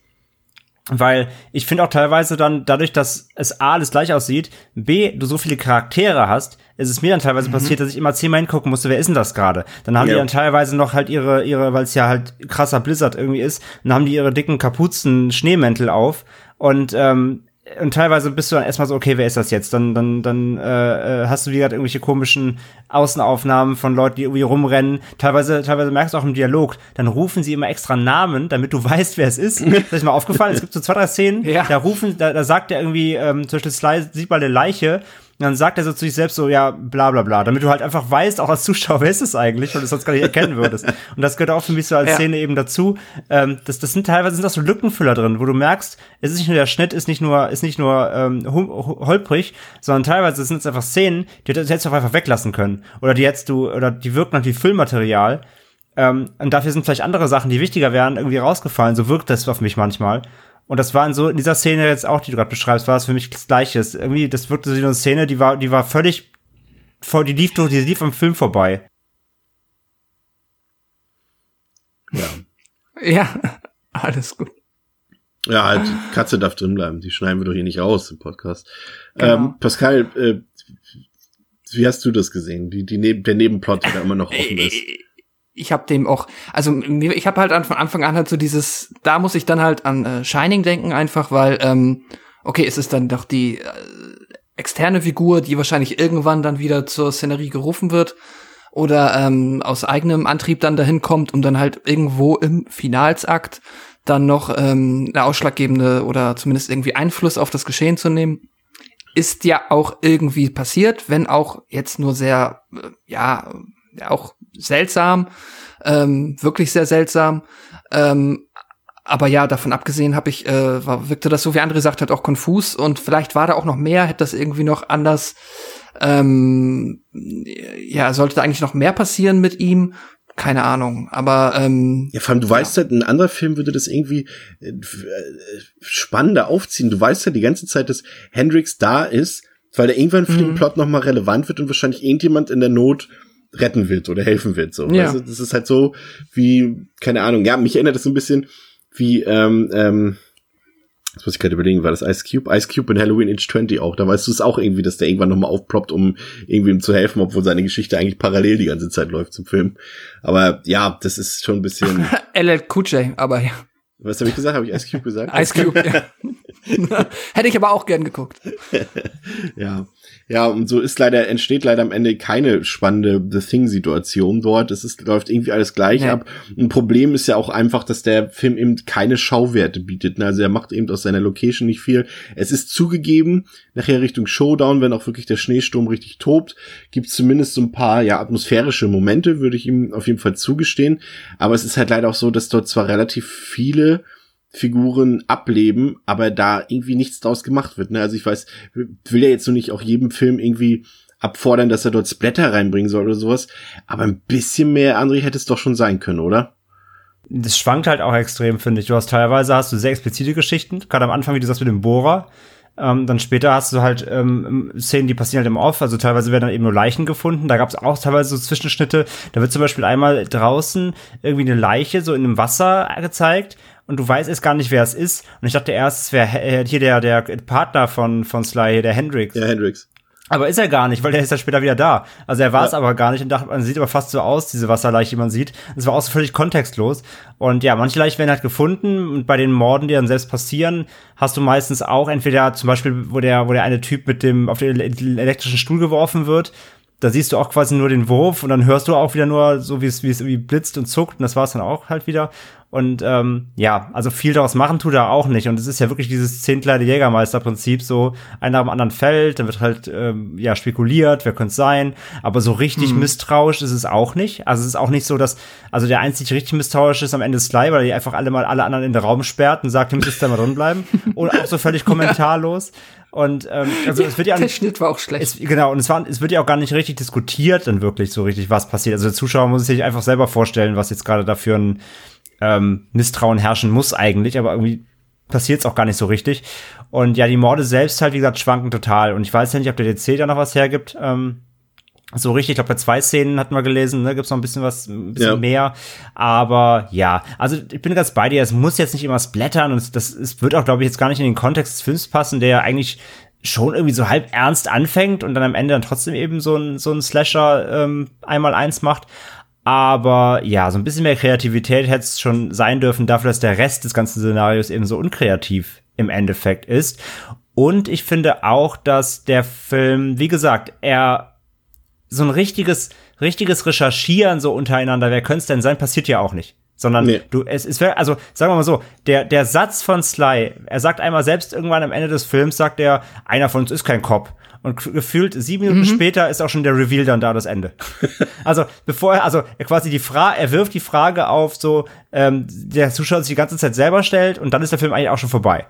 Weil ich finde auch teilweise dann, dadurch, dass es A, alles gleich aussieht, B, du so viele Charaktere hast, ist es mir dann teilweise mhm. passiert, dass ich immer zehnmal hingucken musste, wer ist denn das gerade? Dann haben ja. die dann teilweise noch halt ihre, ihre, weil es ja halt krasser Blizzard irgendwie ist, dann haben die ihre dicken Kapuzen, Schneemäntel auf und ähm, und teilweise bist du dann erstmal so, okay, wer ist das jetzt? Dann, dann, dann äh, äh hast du wieder irgendwelche komischen Außenaufnahmen von Leuten, die irgendwie rumrennen. Teilweise, teilweise merkst du auch im Dialog, dann rufen sie immer extra Namen, damit du weißt, wer es ist. Das ist mir aufgefallen. Es gibt so zwei, drei Szenen, ja. da rufen, da, da sagt er irgendwie, ähm, zum Beispiel Sly sieht mal eine Leiche und dann sagt er so zu sich selbst so, ja, bla bla bla, damit du halt einfach weißt, auch als Zuschauer, wer ist es eigentlich, weil du es sonst gar nicht erkennen würdest. Und das gehört auch für mich so als ja. Szene eben dazu. Ähm, das, das sind teilweise sind auch so Lückenfüller drin, wo du merkst, es ist nicht nur der Schnitt, ist nicht nur, ist nicht nur ähm, holprig, sondern teilweise sind es einfach Szenen, die hättest du einfach weglassen können. Oder die hättest du, oder die wirken halt wie Füllmaterial. Ähm, und dafür sind vielleicht andere Sachen, die wichtiger wären, irgendwie rausgefallen. So wirkt das auf mich manchmal. Und das war in so, in dieser Szene jetzt auch, die du gerade beschreibst, war es für mich das Gleiche. Irgendwie, das wirkte so wie eine Szene, die war, die war völlig, vor, die lief durch, die lief am Film vorbei. Ja. ja, alles gut. Ja, halt, Katze darf drin bleiben. Die schneiden wir doch hier nicht aus im Podcast. Genau. Ähm, Pascal, äh, wie hast du das gesehen? Die, die der Nebenplot, der immer noch offen ist ich habe dem auch, also ich habe halt von Anfang an halt so dieses, da muss ich dann halt an äh, Shining denken einfach, weil ähm, okay, es ist dann doch die äh, externe Figur, die wahrscheinlich irgendwann dann wieder zur Szenerie gerufen wird oder ähm, aus eigenem Antrieb dann dahin kommt, um dann halt irgendwo im Finalsakt dann noch ähm, eine ausschlaggebende oder zumindest irgendwie Einfluss auf das Geschehen zu nehmen. Ist ja auch irgendwie passiert, wenn auch jetzt nur sehr, äh, ja, auch seltsam, ähm, wirklich sehr seltsam. Ähm, aber ja, davon abgesehen habe ich, äh, war, wirkte das so, wie André sagt hat, auch konfus und vielleicht war da auch noch mehr, hätte das irgendwie noch anders, ähm, ja, sollte da eigentlich noch mehr passieren mit ihm. Keine Ahnung, aber ähm, ja, vor allem du ja. weißt halt, ein anderer Film würde das irgendwie äh, spannender aufziehen. Du weißt ja die ganze Zeit, dass Hendrix da ist, weil er irgendwann für mhm. den Plot nochmal relevant wird und wahrscheinlich irgendjemand in der Not retten wird oder helfen wird. So. Ja. Also, das ist halt so wie, keine Ahnung, ja, mich erinnert das so ein bisschen wie, ähm, ähm, das muss ich gerade überlegen, war das Ice Cube? Ice Cube in Halloween Age 20 auch. Da weißt du es auch irgendwie, dass der irgendwann nochmal aufploppt, um irgendwie ihm zu helfen, obwohl seine Geschichte eigentlich parallel die ganze Zeit läuft zum Film. Aber ja, das ist schon ein bisschen. LL Cool aber ja. Was habe ich gesagt? Habe ich Ice Cube gesagt? Ice Cube, ja. Hätte ich aber auch gern geguckt. ja. Ja, und so ist leider, entsteht leider am Ende keine spannende The Thing-Situation dort. Es ist, läuft irgendwie alles gleich nee. ab. Ein Problem ist ja auch einfach, dass der Film eben keine Schauwerte bietet. Also er macht eben aus seiner Location nicht viel. Es ist zugegeben, nachher Richtung Showdown, wenn auch wirklich der Schneesturm richtig tobt, gibt es zumindest so ein paar, ja, atmosphärische Momente, würde ich ihm auf jeden Fall zugestehen. Aber es ist halt leider auch so, dass dort zwar relativ viele Figuren ableben, aber da irgendwie nichts draus gemacht wird. Ne? Also ich weiß, will ja jetzt nur nicht auch jedem Film irgendwie abfordern, dass er dort Splatter reinbringen soll oder sowas. Aber ein bisschen mehr, André, hätte es doch schon sein können, oder? Das schwankt halt auch extrem, finde ich. Du hast teilweise hast du sehr explizite Geschichten, gerade am Anfang, wie du sagst mit dem Bohrer. Ähm, dann später hast du halt ähm, Szenen, die passieren halt im Off, also teilweise werden dann eben nur Leichen gefunden. Da gab es auch teilweise so Zwischenschnitte. Da wird zum Beispiel einmal draußen irgendwie eine Leiche so in einem Wasser gezeigt und du weißt erst gar nicht, wer es ist. Und ich dachte erst, es wäre äh, hier der, der Partner von, von Sly, der Hendrix. Ja, Hendrix. Aber ist er gar nicht, weil der ist ja später wieder da. Also er war es ja. aber gar nicht und dachte, man sieht aber fast so aus, diese Wasserleiche, die man sieht. Es war auch so völlig kontextlos. Und ja, manche Leichen werden halt gefunden und bei den Morden, die dann selbst passieren, hast du meistens auch entweder zum Beispiel, wo der, wo der eine Typ mit dem auf den elektrischen Stuhl geworfen wird. Da siehst du auch quasi nur den Wurf und dann hörst du auch wieder nur so, wie es, wie es wie blitzt und zuckt und das war es dann auch halt wieder. Und ähm, ja, also viel daraus machen tut er auch nicht. Und es ist ja wirklich dieses Zehnkleide Jägermeister-Prinzip, so einer am anderen fällt, dann wird halt ähm, ja spekuliert, wer könnte es sein. Aber so richtig hm. misstrauisch ist es auch nicht. Also es ist auch nicht so, dass, also der einzig richtig misstrauisch ist am Ende Sly, weil er einfach alle mal alle anderen in den Raum sperrt und sagt, ihr müsst da mal drin bleiben. Oder auch so völlig kommentarlos. Und ähm, also es wird ja der Schnitt war auch schlecht. Es, genau, und es war, es wird ja auch gar nicht richtig diskutiert, dann wirklich so richtig, was passiert. Also der Zuschauer muss sich einfach selber vorstellen, was jetzt gerade dafür ein ähm, Misstrauen herrschen muss eigentlich, aber irgendwie passiert es auch gar nicht so richtig. Und ja, die Morde selbst halt, wie gesagt, schwanken total. Und ich weiß ja nicht, ob der DC da noch was hergibt. Ähm, so richtig, ich glaube, bei zwei Szenen hatten wir gelesen, ne, gibt's noch ein bisschen was, ein bisschen ja. mehr. Aber ja, also ich bin ganz bei dir, es muss jetzt nicht immer splattern und das es wird auch, glaube ich, jetzt gar nicht in den Kontext des Films passen, der ja eigentlich schon irgendwie so halb ernst anfängt und dann am Ende dann trotzdem eben so ein, so ein Slasher ähm, einmal eins macht. Aber ja, so ein bisschen mehr Kreativität hätte es schon sein dürfen, dafür, dass der Rest des ganzen Szenarios eben so unkreativ im Endeffekt ist. Und ich finde auch, dass der Film, wie gesagt, er so ein richtiges, richtiges Recherchieren so untereinander, wer könnte es denn sein, passiert ja auch nicht. Sondern nee. du, es ist, also sagen wir mal so, der, der Satz von Sly, er sagt einmal selbst irgendwann am Ende des Films, sagt er, einer von uns ist kein Cop. Und gefühlt sieben Minuten mhm. später ist auch schon der Reveal dann da, das Ende. also bevor er, also er quasi die Frage, er wirft die Frage auf, so ähm, der Zuschauer sich die ganze Zeit selber stellt und dann ist der Film eigentlich auch schon vorbei.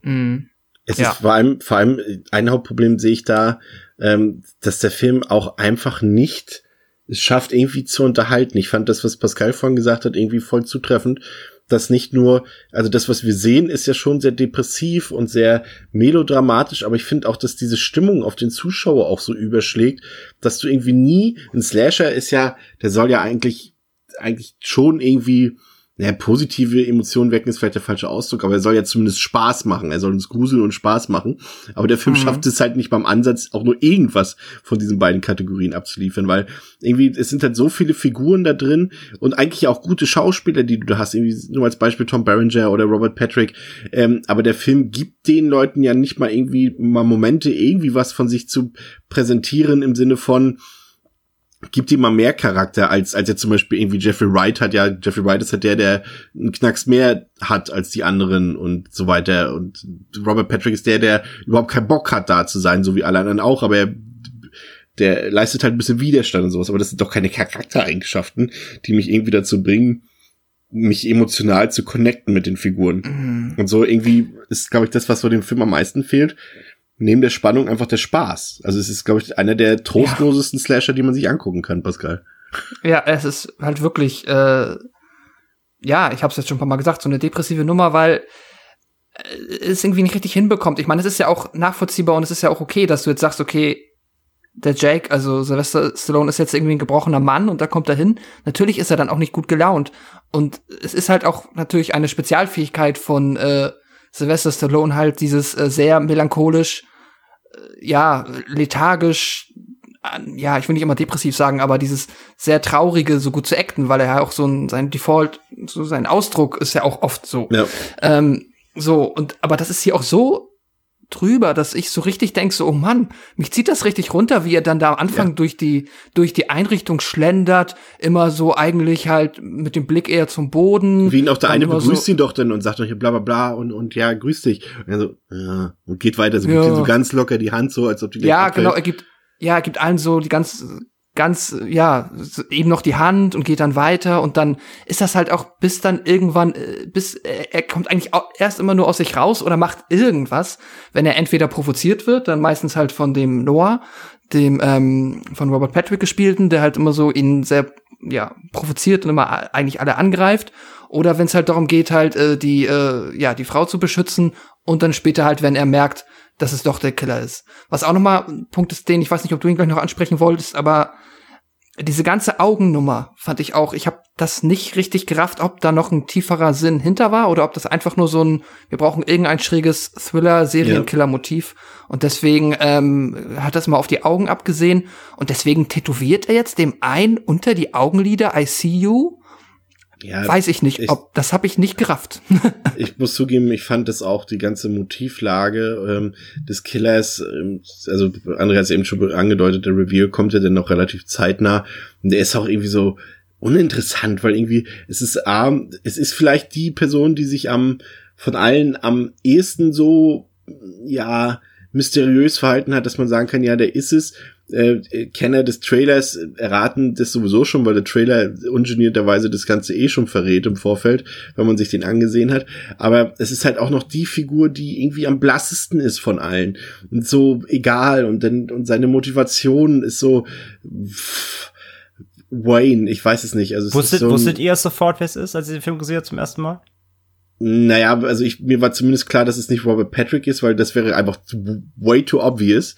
Mhm. Es ja. ist vor allem, vor allem ein Hauptproblem sehe ich da, ähm, dass der Film auch einfach nicht es schafft, irgendwie zu unterhalten. Ich fand das, was Pascal vorhin gesagt hat, irgendwie voll zutreffend dass nicht nur, also das, was wir sehen, ist ja schon sehr depressiv und sehr melodramatisch, aber ich finde auch, dass diese Stimmung auf den Zuschauer auch so überschlägt, dass du irgendwie nie, ein Slasher ist ja, der soll ja eigentlich, eigentlich schon irgendwie naja, positive Emotionen wecken ist vielleicht der falsche Ausdruck, aber er soll ja zumindest Spaß machen. Er soll uns gruseln und Spaß machen. Aber der Film mhm. schafft es halt nicht beim Ansatz, auch nur irgendwas von diesen beiden Kategorien abzuliefern, weil irgendwie, es sind halt so viele Figuren da drin und eigentlich auch gute Schauspieler, die du da hast. Irgendwie nur als Beispiel Tom Berenger oder Robert Patrick. Ähm, aber der Film gibt den Leuten ja nicht mal irgendwie mal Momente, irgendwie was von sich zu präsentieren im Sinne von, gibt ihm mal mehr Charakter als als er zum Beispiel irgendwie Jeffrey Wright hat ja Jeffrey Wright ist halt der der einen Knacks mehr hat als die anderen und so weiter. Und Robert Patrick ist der der überhaupt keinen Bock hat da zu sein so wie alle anderen auch aber er der leistet halt ein bisschen Widerstand und sowas. Aber das sind doch keine Charaktereigenschaften die mich irgendwie dazu bringen mich emotional zu connecten mit den Figuren. Mhm. und so irgendwie ist glaube ich das was so dem Film am meisten fehlt neben der Spannung einfach der Spaß. Also es ist, glaube ich, einer der trostlosesten ja. Slasher, die man sich angucken kann, Pascal. Ja, es ist halt wirklich, äh, ja, ich habe es jetzt schon ein paar Mal gesagt, so eine depressive Nummer, weil äh, es irgendwie nicht richtig hinbekommt. Ich meine, es ist ja auch nachvollziehbar und es ist ja auch okay, dass du jetzt sagst, okay, der Jake, also Sylvester Stallone ist jetzt irgendwie ein gebrochener Mann und da kommt er hin. Natürlich ist er dann auch nicht gut gelaunt. Und es ist halt auch natürlich eine Spezialfähigkeit von äh, Sylvester Stallone halt dieses äh, sehr melancholisch ja, lethargisch, ja, ich will nicht immer depressiv sagen, aber dieses sehr traurige so gut zu acten, weil er ja auch so ein, sein Default, so sein Ausdruck ist ja auch oft so. Ja. Ähm, So, und aber das ist hier auch so drüber, dass ich so richtig denk so, oh Mann, mich zieht das richtig runter, wie er dann da am Anfang ja. durch die, durch die Einrichtung schlendert, immer so eigentlich halt mit dem Blick eher zum Boden. Wie ihn auch der eine begrüßt so, ihn doch dann und sagt doch hier bla bla bla und, und ja, grüß dich. Und er so, ja, und geht weiter, so, ja. gibt ihm so ganz locker die Hand so, als ob die Ja, abfällt. genau, er gibt, ja, er gibt allen so die ganz, ganz, ja, eben noch die Hand und geht dann weiter und dann ist das halt auch bis dann irgendwann, äh, bis äh, er kommt eigentlich erst immer nur aus sich raus oder macht irgendwas, wenn er entweder provoziert wird, dann meistens halt von dem Noah, dem ähm, von Robert Patrick gespielten, der halt immer so ihn sehr ja provoziert und immer eigentlich alle angreift, oder wenn es halt darum geht halt äh, die äh, ja die Frau zu beschützen und dann später halt, wenn er merkt, dass es doch der Killer ist. Was auch nochmal ein Punkt ist, den ich weiß nicht, ob du ihn gleich noch ansprechen wolltest, aber diese ganze Augennummer fand ich auch, ich habe das nicht richtig gerafft, ob da noch ein tieferer Sinn hinter war oder ob das einfach nur so ein, wir brauchen irgendein schräges Thriller-Serienkiller-Motiv. Und deswegen ähm, hat das mal auf die Augen abgesehen. Und deswegen tätowiert er jetzt dem ein unter die Augenlider I see you ja, Weiß ich nicht, ich, ob das habe ich nicht gerafft. ich muss zugeben, ich fand das auch die ganze Motivlage ähm, des Killers, ähm, also André hat es eben schon angedeutet, der Reveal kommt ja dann noch relativ zeitnah und der ist auch irgendwie so uninteressant, weil irgendwie es ist A, es ist vielleicht die Person, die sich am von allen am ehesten so ja mysteriös verhalten hat, dass man sagen kann, ja, der ist es äh, Kenner des Trailers erraten das sowieso schon, weil der Trailer ungenierterweise das Ganze eh schon verrät im Vorfeld, wenn man sich den angesehen hat. Aber es ist halt auch noch die Figur, die irgendwie am blassesten ist von allen. Und so egal. Und dann, und seine Motivation ist so, pff, Wayne, ich weiß es nicht. Also es wusstet, so wusstet ihr sofort, wer es ist, als ihr den Film gesehen habt zum ersten Mal? Naja, also ich, mir war zumindest klar, dass es nicht Robert Patrick ist, weil das wäre einfach way too obvious.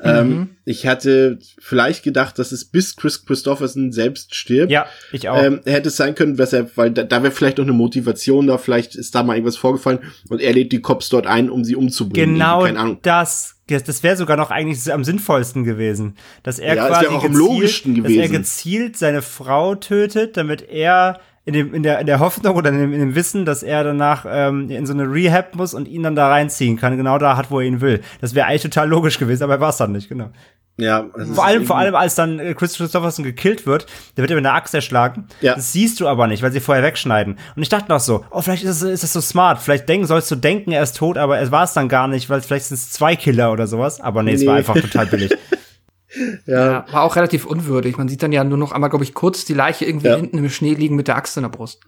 Ähm, mhm. ich hatte vielleicht gedacht, dass es bis Chris Christopherson selbst stirbt. Ja, ich auch. Ähm, hätte es sein können, dass er, weil da, da wäre vielleicht noch eine Motivation da, vielleicht ist da mal irgendwas vorgefallen und er lädt die Cops dort ein, um sie umzubringen. Genau, das das wäre sogar noch eigentlich am sinnvollsten gewesen, dass er ja, quasi auch gezielt, dass er gezielt seine Frau tötet, damit er in, dem, in, der, in der Hoffnung oder in dem, in dem Wissen, dass er danach ähm, in so eine Rehab muss und ihn dann da reinziehen kann, genau da hat, wo er ihn will. Das wäre eigentlich total logisch gewesen, aber er war es dann nicht, genau. Ja, vor allem, vor allem, als dann äh, Chris Christopherson gekillt wird, der wird ja mit einer Axt erschlagen. Ja. Das siehst du aber nicht, weil sie vorher wegschneiden. Und ich dachte noch so, oh, vielleicht ist es, ist es so smart. Vielleicht denken, sollst du denken, er ist tot, aber es war es dann gar nicht, weil vielleicht sind es zwei Killer oder sowas. Aber nee, nee. es war einfach total billig. Ja. ja. war auch relativ unwürdig. Man sieht dann ja nur noch einmal, glaube ich, kurz die Leiche irgendwie ja. hinten im Schnee liegen mit der Axt in der Brust.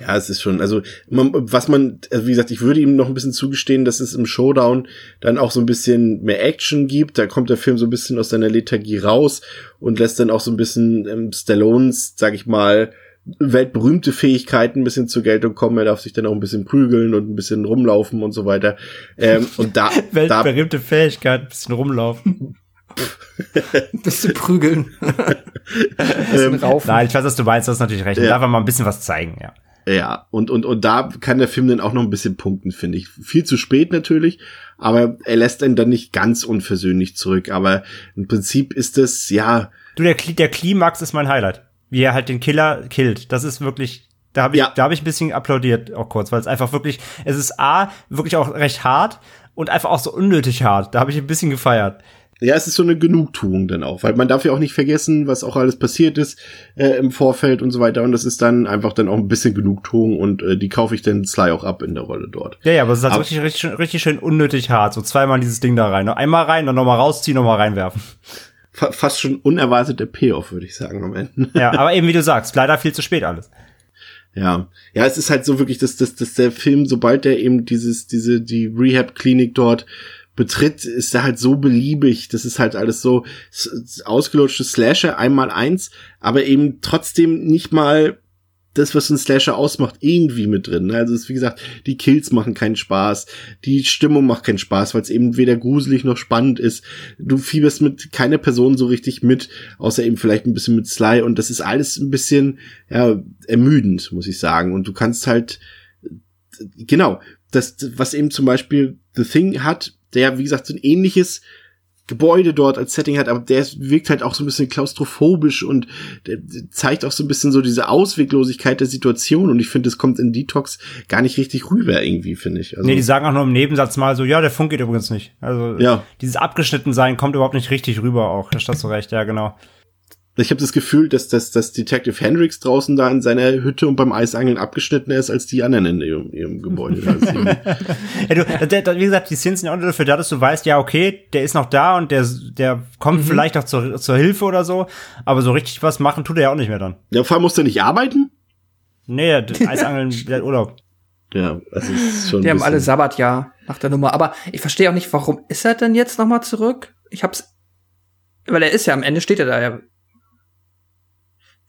Ja, es ist schon, also man, was man, also wie gesagt, ich würde ihm noch ein bisschen zugestehen, dass es im Showdown dann auch so ein bisschen mehr Action gibt. Da kommt der Film so ein bisschen aus seiner Lethargie raus und lässt dann auch so ein bisschen ähm, Stallones, sag ich mal, weltberühmte Fähigkeiten ein bisschen zur Geltung kommen. Er darf sich dann auch ein bisschen prügeln und ein bisschen rumlaufen und so weiter. Ähm, und da weltberühmte da, Fähigkeiten, ein bisschen rumlaufen. bisschen prügeln. bisschen ähm, Nein, ich weiß, was du meinst, das ist natürlich recht. Ja. Darf man mal ein bisschen was zeigen, ja. Ja, und, und, und da kann der Film dann auch noch ein bisschen punkten, finde ich. Viel zu spät natürlich, aber er lässt einen dann nicht ganz unversöhnlich zurück. Aber im Prinzip ist es, ja. Du, der, der Klimax ist mein Highlight. Wie er halt den Killer killt. Das ist wirklich, da habe ich, ja. da habe ich ein bisschen applaudiert, auch kurz, weil es einfach wirklich, es ist A, wirklich auch recht hart und einfach auch so unnötig hart. Da habe ich ein bisschen gefeiert. Ja, es ist so eine Genugtuung dann auch, weil man darf ja auch nicht vergessen, was auch alles passiert ist äh, im Vorfeld und so weiter. Und das ist dann einfach dann auch ein bisschen Genugtuung und äh, die kaufe ich dann Sly auch ab in der Rolle dort. Ja, ja, aber es ist halt aber richtig, richtig, richtig schön unnötig hart. So zweimal dieses Ding da rein. Einmal rein, dann nochmal rausziehen, nochmal reinwerfen. Fast schon unerwarteter Payoff, würde ich sagen, am Ende. Ja, aber eben wie du sagst, leider viel zu spät alles. Ja, ja, es ist halt so wirklich, dass, dass, dass der Film, sobald der eben dieses, diese, die Rehab-Klinik dort betritt, ist er halt so beliebig. Das ist halt alles so ausgelutschtes Slasher einmal eins, aber eben trotzdem nicht mal das, was ein Slasher ausmacht, irgendwie mit drin. Also es ist, wie gesagt, die Kills machen keinen Spaß, die Stimmung macht keinen Spaß, weil es eben weder gruselig noch spannend ist. Du fieberst mit keiner Person so richtig mit, außer eben vielleicht ein bisschen mit Sly und das ist alles ein bisschen, ja, ermüdend, muss ich sagen. Und du kannst halt, genau, das, was eben zum Beispiel The Thing hat, der, wie gesagt, so ein ähnliches Gebäude dort als Setting hat, aber der wirkt halt auch so ein bisschen klaustrophobisch und zeigt auch so ein bisschen so diese Ausweglosigkeit der Situation und ich finde, es kommt in Detox gar nicht richtig rüber irgendwie, finde ich. Also nee, die sagen auch nur im Nebensatz mal so, ja, der Funk geht übrigens nicht. Also ja. dieses Abgeschnittensein kommt überhaupt nicht richtig rüber auch, da hast du recht, ja, genau. Ich habe das Gefühl, dass, dass, dass Detective Hendricks draußen da in seiner Hütte und beim Eisangeln abgeschnittener ist als die anderen in ihrem, ihrem Gebäude. ja, du, der, der, wie gesagt, die Szenen sind auch dafür da, dass du weißt, ja, okay, der ist noch da und der, der kommt mhm. vielleicht auch zur, zur Hilfe oder so, aber so richtig was machen tut er ja auch nicht mehr dann. Ja, vor allem muss er nicht arbeiten? Nee, Eisangeln, der Urlaub. Ja, das ist schon. Die haben alle Sabbatjahr nach der Nummer. Aber ich verstehe auch nicht, warum ist er denn jetzt nochmal zurück? Ich hab's. Weil er ist ja am Ende steht er da ja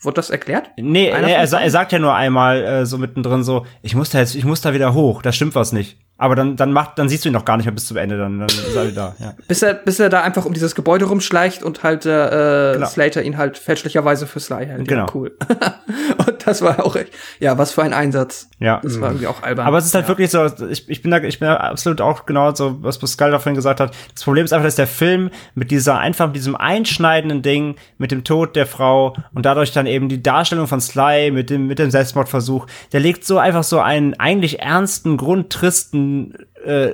Wurde das erklärt? Nee, nee er, er, sagt ja nur einmal äh, so mittendrin so, ich muss da jetzt, ich muss da wieder hoch, da stimmt was nicht. Aber dann, dann macht, dann siehst du ihn noch gar nicht mehr bis zum Ende, dann, dann ist er da, ja. bis er, bis er da einfach um dieses Gebäude rumschleicht und halt äh, genau. Slater ihn halt fälschlicherweise für Sly hält. Genau. Ja, cool. und das war auch echt, ja, was für ein Einsatz. Ja. Das war irgendwie auch albern. Aber es ist halt ja. wirklich so, ich, ich bin da, ich bin da absolut auch genau so, was Pascal davon gesagt hat. Das Problem ist einfach, dass der Film mit dieser, einfach mit diesem einschneidenden Ding, mit dem Tod der Frau und dadurch dann eben die Darstellung von Sly mit dem, mit dem Selbstmordversuch, der legt so einfach so einen eigentlich ernsten, grundtristen äh,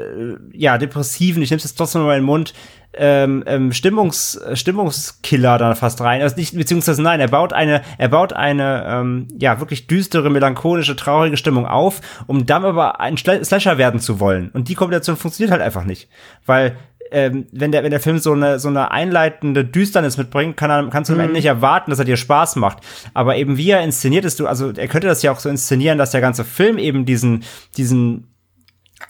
ja, depressiven, ich nehme es jetzt trotzdem mal in den Mund, ähm, ähm, Stimmungs, Stimmungskiller da fast rein. Also nicht, beziehungsweise nein, er baut eine, er baut eine, ähm, ja, wirklich düstere, melancholische, traurige Stimmung auf, um dann aber ein Slasher werden zu wollen. Und die Kombination funktioniert halt einfach nicht. Weil ähm, wenn der wenn der Film so eine so eine einleitende Düsternis mitbringt, kann er, kannst du am Ende nicht erwarten, dass er dir Spaß macht. Aber eben wie er inszeniert ist, du also er könnte das ja auch so inszenieren, dass der ganze Film eben diesen diesen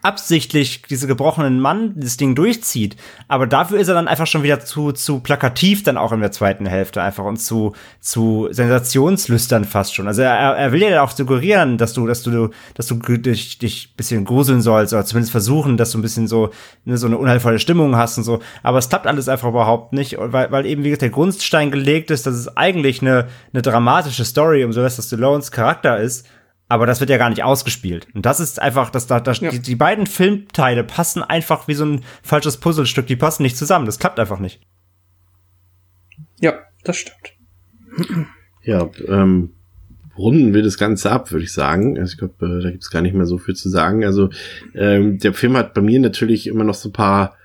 absichtlich diese gebrochenen Mann das Ding durchzieht. Aber dafür ist er dann einfach schon wieder zu, zu plakativ dann auch in der zweiten Hälfte einfach und zu, zu sensationslüstern fast schon. Also er, er will ja auch suggerieren, dass du, dass du, dass du dich, dich bisschen gruseln sollst oder zumindest versuchen, dass du ein bisschen so, ne, so eine unheilvolle Stimmung hast und so. Aber es klappt alles einfach überhaupt nicht, weil, weil eben wie gesagt der Grundstein gelegt ist, dass es eigentlich eine, eine dramatische Story um Sylvester Stallones Charakter ist aber das wird ja gar nicht ausgespielt. Und das ist einfach, dass da, da ja. die, die, beiden Filmteile passen einfach wie so ein falsches Puzzlestück. Die passen nicht zusammen. Das klappt einfach nicht. Ja, das stimmt. Ja, ähm, runden wir das Ganze ab, würde ich sagen. Also ich glaube, äh, da gibt's gar nicht mehr so viel zu sagen. Also ähm, der Film hat bei mir natürlich immer noch so ein paar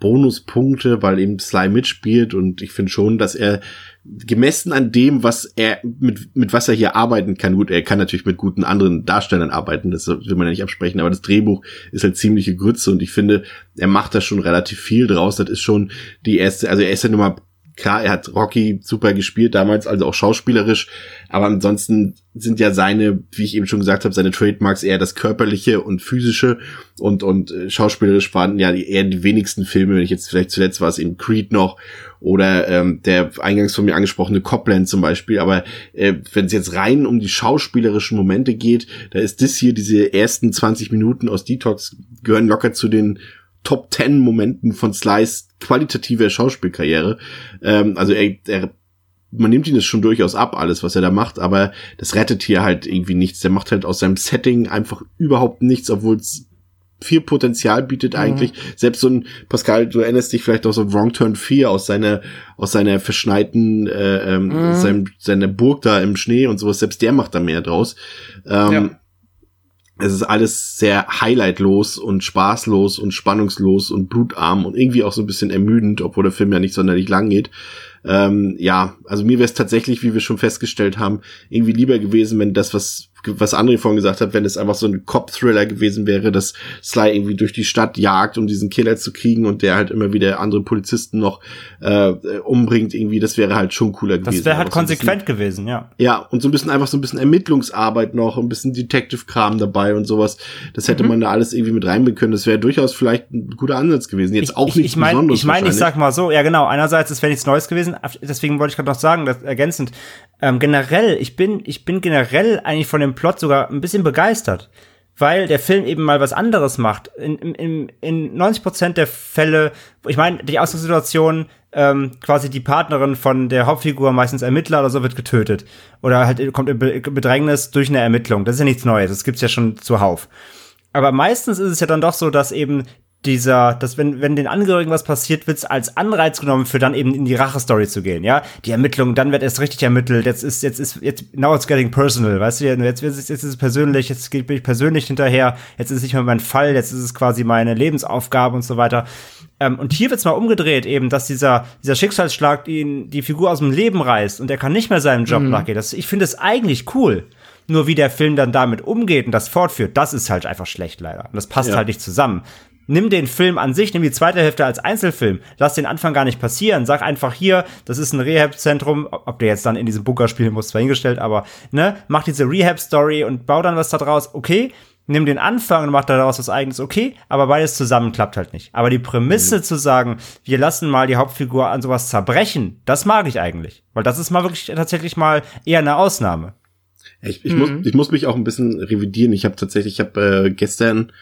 Bonuspunkte, weil eben Sly mitspielt und ich finde schon, dass er gemessen an dem, was er mit mit was er hier arbeiten kann. Gut, er kann natürlich mit guten anderen Darstellern arbeiten, das will man ja nicht absprechen, aber das Drehbuch ist halt ziemliche Grütze und ich finde, er macht da schon relativ viel draus. Das ist schon die erste, also er ist ja nun mal klar, er hat Rocky super gespielt damals, also auch schauspielerisch, aber ansonsten sind ja seine, wie ich eben schon gesagt habe, seine Trademarks eher das körperliche und physische und und äh, schauspielerisch waren ja eher die wenigsten Filme, wenn ich jetzt vielleicht zuletzt war es eben Creed noch oder ähm, der eingangs von mir angesprochene Copland zum Beispiel, aber äh, wenn es jetzt rein um die schauspielerischen Momente geht, da ist das hier, diese ersten 20 Minuten aus Detox gehören locker zu den Top 10 Momenten von Slice qualitativer Schauspielkarriere. Ähm, also er, er man nimmt ihn das schon durchaus ab, alles, was er da macht, aber das rettet hier halt irgendwie nichts. Der macht halt aus seinem Setting einfach überhaupt nichts, obwohl es viel Potenzial bietet mhm. eigentlich. Selbst so ein, Pascal, du erinnerst dich vielleicht auch so Wrong Turn 4 aus seiner, aus seiner verschneiten, äh, ähm, mhm. seinem, seiner Burg da im Schnee und sowas, selbst der macht da mehr draus. Ähm, ja es ist alles sehr highlightlos und spaßlos und spannungslos und blutarm und irgendwie auch so ein bisschen ermüdend, obwohl der Film ja nicht sonderlich lang geht. Ähm, ja, also mir wäre es tatsächlich, wie wir schon festgestellt haben, irgendwie lieber gewesen, wenn das, was was André vorhin gesagt hat, wenn es einfach so ein Cop-Thriller gewesen wäre, dass Sly irgendwie durch die Stadt jagt, um diesen Killer zu kriegen und der halt immer wieder andere Polizisten noch äh, umbringt, irgendwie, das wäre halt schon cooler gewesen. Das wäre halt konsequent bisschen, gewesen, ja. Ja, und so ein bisschen einfach so ein bisschen Ermittlungsarbeit noch, ein bisschen Detective-Kram dabei und sowas. Das hätte mhm. man da alles irgendwie mit reinbringen können. Das wäre durchaus vielleicht ein guter Ansatz gewesen. Jetzt ich, auch nicht ich mein, Besonderes. Ich meine, ich sag mal so, ja genau, einerseits, es wäre nichts Neues gewesen, deswegen wollte ich gerade noch sagen, dass, ergänzend, ähm, generell, ich bin, ich bin generell eigentlich von dem Plot sogar ein bisschen begeistert, weil der Film eben mal was anderes macht. In, in, in 90 Prozent der Fälle, ich meine, die Ausgangssituation, ähm, quasi die Partnerin von der Hauptfigur, meistens Ermittler oder so, wird getötet. Oder halt kommt in Bedrängnis durch eine Ermittlung. Das ist ja nichts Neues, das gibt's ja schon zuhauf. Aber meistens ist es ja dann doch so, dass eben dieser, dass wenn, wenn den Angehörigen was passiert, wird's als Anreiz genommen, für dann eben in die Rache-Story zu gehen, ja? Die Ermittlung, dann wird erst richtig ermittelt, jetzt ist, jetzt ist, jetzt, now it's getting personal, weißt du, jetzt, jetzt, jetzt ist es persönlich, jetzt bin ich persönlich hinterher, jetzt ist es nicht mehr mein Fall, jetzt ist es quasi meine Lebensaufgabe und so weiter. Ähm, und hier wird's mal umgedreht, eben, dass dieser, dieser Schicksalsschlag ihn die Figur aus dem Leben reißt und er kann nicht mehr seinem Job mhm. nachgehen. Das, ich finde es eigentlich cool. Nur wie der Film dann damit umgeht und das fortführt, das ist halt einfach schlecht leider. Und das passt ja. halt nicht zusammen nimm den Film an sich, nimm die zweite Hälfte als Einzelfilm, lass den Anfang gar nicht passieren, sag einfach hier, das ist ein Rehab-Zentrum, ob der jetzt dann in diesem Bunker spielen muss, zwar hingestellt, aber, ne, mach diese Rehab-Story und bau dann was da draus, okay, nimm den Anfang und mach daraus was eigenes, okay, aber beides zusammen klappt halt nicht. Aber die Prämisse mhm. zu sagen, wir lassen mal die Hauptfigur an sowas zerbrechen, das mag ich eigentlich. Weil das ist mal wirklich tatsächlich mal eher eine Ausnahme. Ich, ich, mhm. muss, ich muss mich auch ein bisschen revidieren. Ich habe tatsächlich, ich habe äh, gestern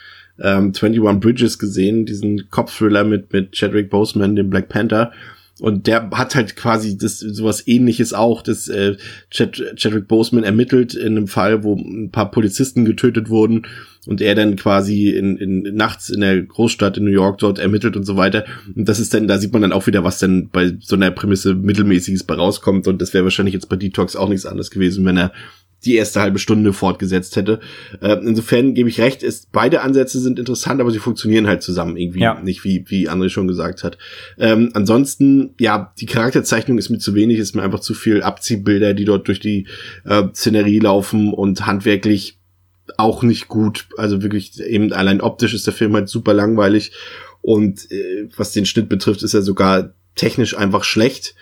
ähm, 21 Bridges gesehen, diesen Cop-Thriller mit, mit Chadwick Boseman, dem Black Panther. Und der hat halt quasi das sowas ähnliches auch, dass äh, Chad, Chadwick Boseman ermittelt in einem Fall, wo ein paar Polizisten getötet wurden und er dann quasi in, in nachts in der Großstadt in New York dort ermittelt und so weiter. Und das ist dann, da sieht man dann auch wieder, was dann bei so einer Prämisse mittelmäßiges bei rauskommt. Und das wäre wahrscheinlich jetzt bei Detox auch nichts anderes gewesen, wenn er die erste halbe Stunde fortgesetzt hätte. Äh, insofern gebe ich recht, ist, beide Ansätze sind interessant, aber sie funktionieren halt zusammen irgendwie ja. nicht, wie, wie André schon gesagt hat. Ähm, ansonsten, ja, die Charakterzeichnung ist mir zu wenig, ist mir einfach zu viel Abziehbilder, die dort durch die äh, Szenerie laufen und handwerklich auch nicht gut. Also wirklich, eben allein optisch ist der Film halt super langweilig und äh, was den Schnitt betrifft, ist er sogar technisch einfach schlecht.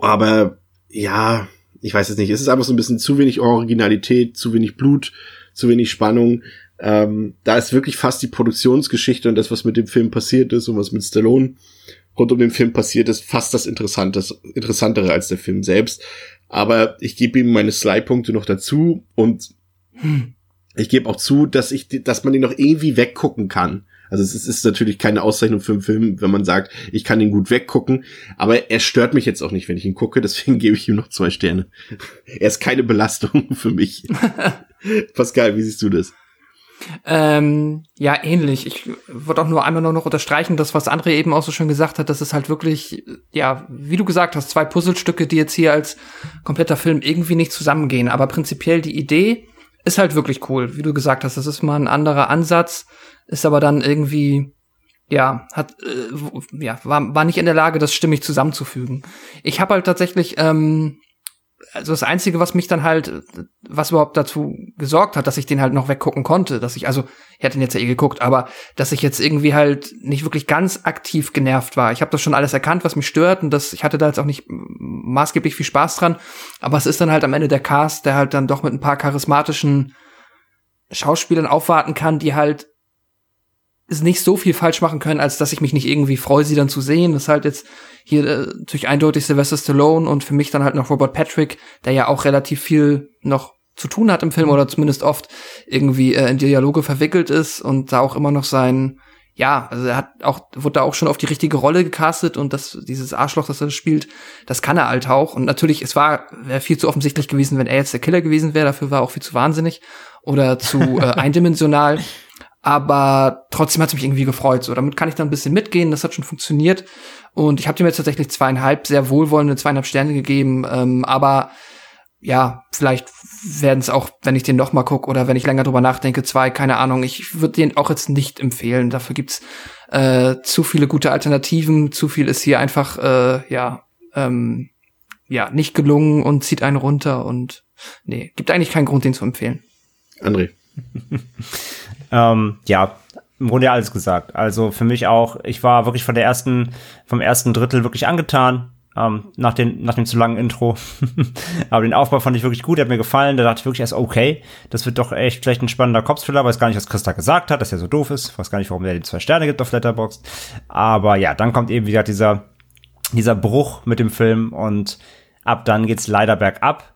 Aber ja, ich weiß es nicht, es ist einfach so ein bisschen zu wenig Originalität, zu wenig Blut, zu wenig Spannung. Ähm, da ist wirklich fast die Produktionsgeschichte und das, was mit dem Film passiert ist und was mit Stallone rund um den Film passiert ist, fast das Interessantes, Interessantere als der Film selbst. Aber ich gebe ihm meine Sly-Punkte noch dazu und hm. ich gebe auch zu, dass ich, dass man ihn noch irgendwie weggucken kann. Also es ist, ist natürlich keine Auszeichnung für einen Film, wenn man sagt, ich kann ihn gut weggucken, aber er stört mich jetzt auch nicht, wenn ich ihn gucke, deswegen gebe ich ihm noch zwei Sterne. er ist keine Belastung für mich. Pascal, wie siehst du das? Ähm, ja, ähnlich. Ich würde auch nur einmal nur noch unterstreichen, das, was André eben auch so schön gesagt hat, das ist halt wirklich, ja, wie du gesagt hast, zwei Puzzlestücke, die jetzt hier als kompletter Film irgendwie nicht zusammengehen. Aber prinzipiell die Idee ist halt wirklich cool. Wie du gesagt hast, das ist mal ein anderer Ansatz ist aber dann irgendwie ja, hat äh, ja, war, war nicht in der Lage, das stimmig zusammenzufügen. Ich habe halt tatsächlich ähm, also das einzige, was mich dann halt, was überhaupt dazu gesorgt hat, dass ich den halt noch weggucken konnte, dass ich, also, ich hätte ihn jetzt ja eh geguckt, aber dass ich jetzt irgendwie halt nicht wirklich ganz aktiv genervt war. Ich habe das schon alles erkannt, was mich stört und das, ich hatte da jetzt auch nicht maßgeblich viel Spaß dran, aber es ist dann halt am Ende der Cast, der halt dann doch mit ein paar charismatischen Schauspielern aufwarten kann, die halt nicht so viel falsch machen können, als dass ich mich nicht irgendwie freue, sie dann zu sehen. Das ist halt jetzt hier äh, natürlich eindeutig Sylvester Stallone und für mich dann halt noch Robert Patrick, der ja auch relativ viel noch zu tun hat im Film oder zumindest oft irgendwie äh, in Dialoge verwickelt ist und da auch immer noch sein, ja, also er hat auch, wurde da auch schon auf die richtige Rolle gecastet und das, dieses Arschloch, das er spielt, das kann er halt auch. Und natürlich, es war, wäre viel zu offensichtlich gewesen, wenn er jetzt der Killer gewesen wäre, dafür war er auch viel zu wahnsinnig oder zu äh, eindimensional aber trotzdem hat es mich irgendwie gefreut. So, damit kann ich dann ein bisschen mitgehen. Das hat schon funktioniert. Und ich habe dem jetzt tatsächlich zweieinhalb sehr wohlwollende zweieinhalb Sterne gegeben. Ähm, aber ja, vielleicht werden es auch, wenn ich den noch mal gucke oder wenn ich länger drüber nachdenke, zwei, keine Ahnung. Ich würde den auch jetzt nicht empfehlen. Dafür gibt's äh, zu viele gute Alternativen. Zu viel ist hier einfach äh, ja ähm, ja nicht gelungen und zieht einen runter und nee, gibt eigentlich keinen Grund, den zu empfehlen. André. Ähm, ja, im Grunde alles gesagt. Also für mich auch, ich war wirklich von der ersten, vom ersten Drittel wirklich angetan. Ähm, nach, den, nach dem zu langen Intro. Aber den Aufbau fand ich wirklich gut, der hat mir gefallen. Da dachte ich wirklich erst, okay, das wird doch echt vielleicht ein spannender Kopfthriller. Weiß gar nicht, was Christa gesagt hat, dass er so doof ist. Weiß gar nicht, warum er die zwei Sterne gibt auf Letterboxd. Aber ja, dann kommt eben wieder dieser, dieser Bruch mit dem Film und ab dann geht's leider bergab.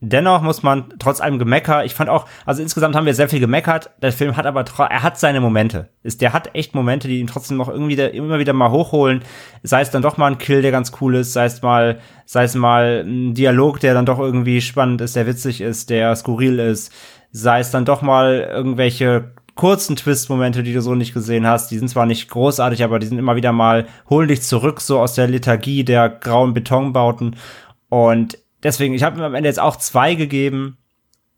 Dennoch muss man trotz allem Gemecker, ich fand auch, also insgesamt haben wir sehr viel gemeckert. Der Film hat aber, er hat seine Momente. Ist, der hat echt Momente, die ihn trotzdem noch irgendwie da, immer wieder mal hochholen. Sei es dann doch mal ein Kill, der ganz cool ist, sei es mal, sei es mal ein Dialog, der dann doch irgendwie spannend ist, der witzig ist, der skurril ist, sei es dann doch mal irgendwelche kurzen Twist-Momente, die du so nicht gesehen hast. Die sind zwar nicht großartig, aber die sind immer wieder mal, holen dich zurück, so aus der Lethargie der grauen Betonbauten. Und deswegen, ich habe ihm am Ende jetzt auch zwei gegeben,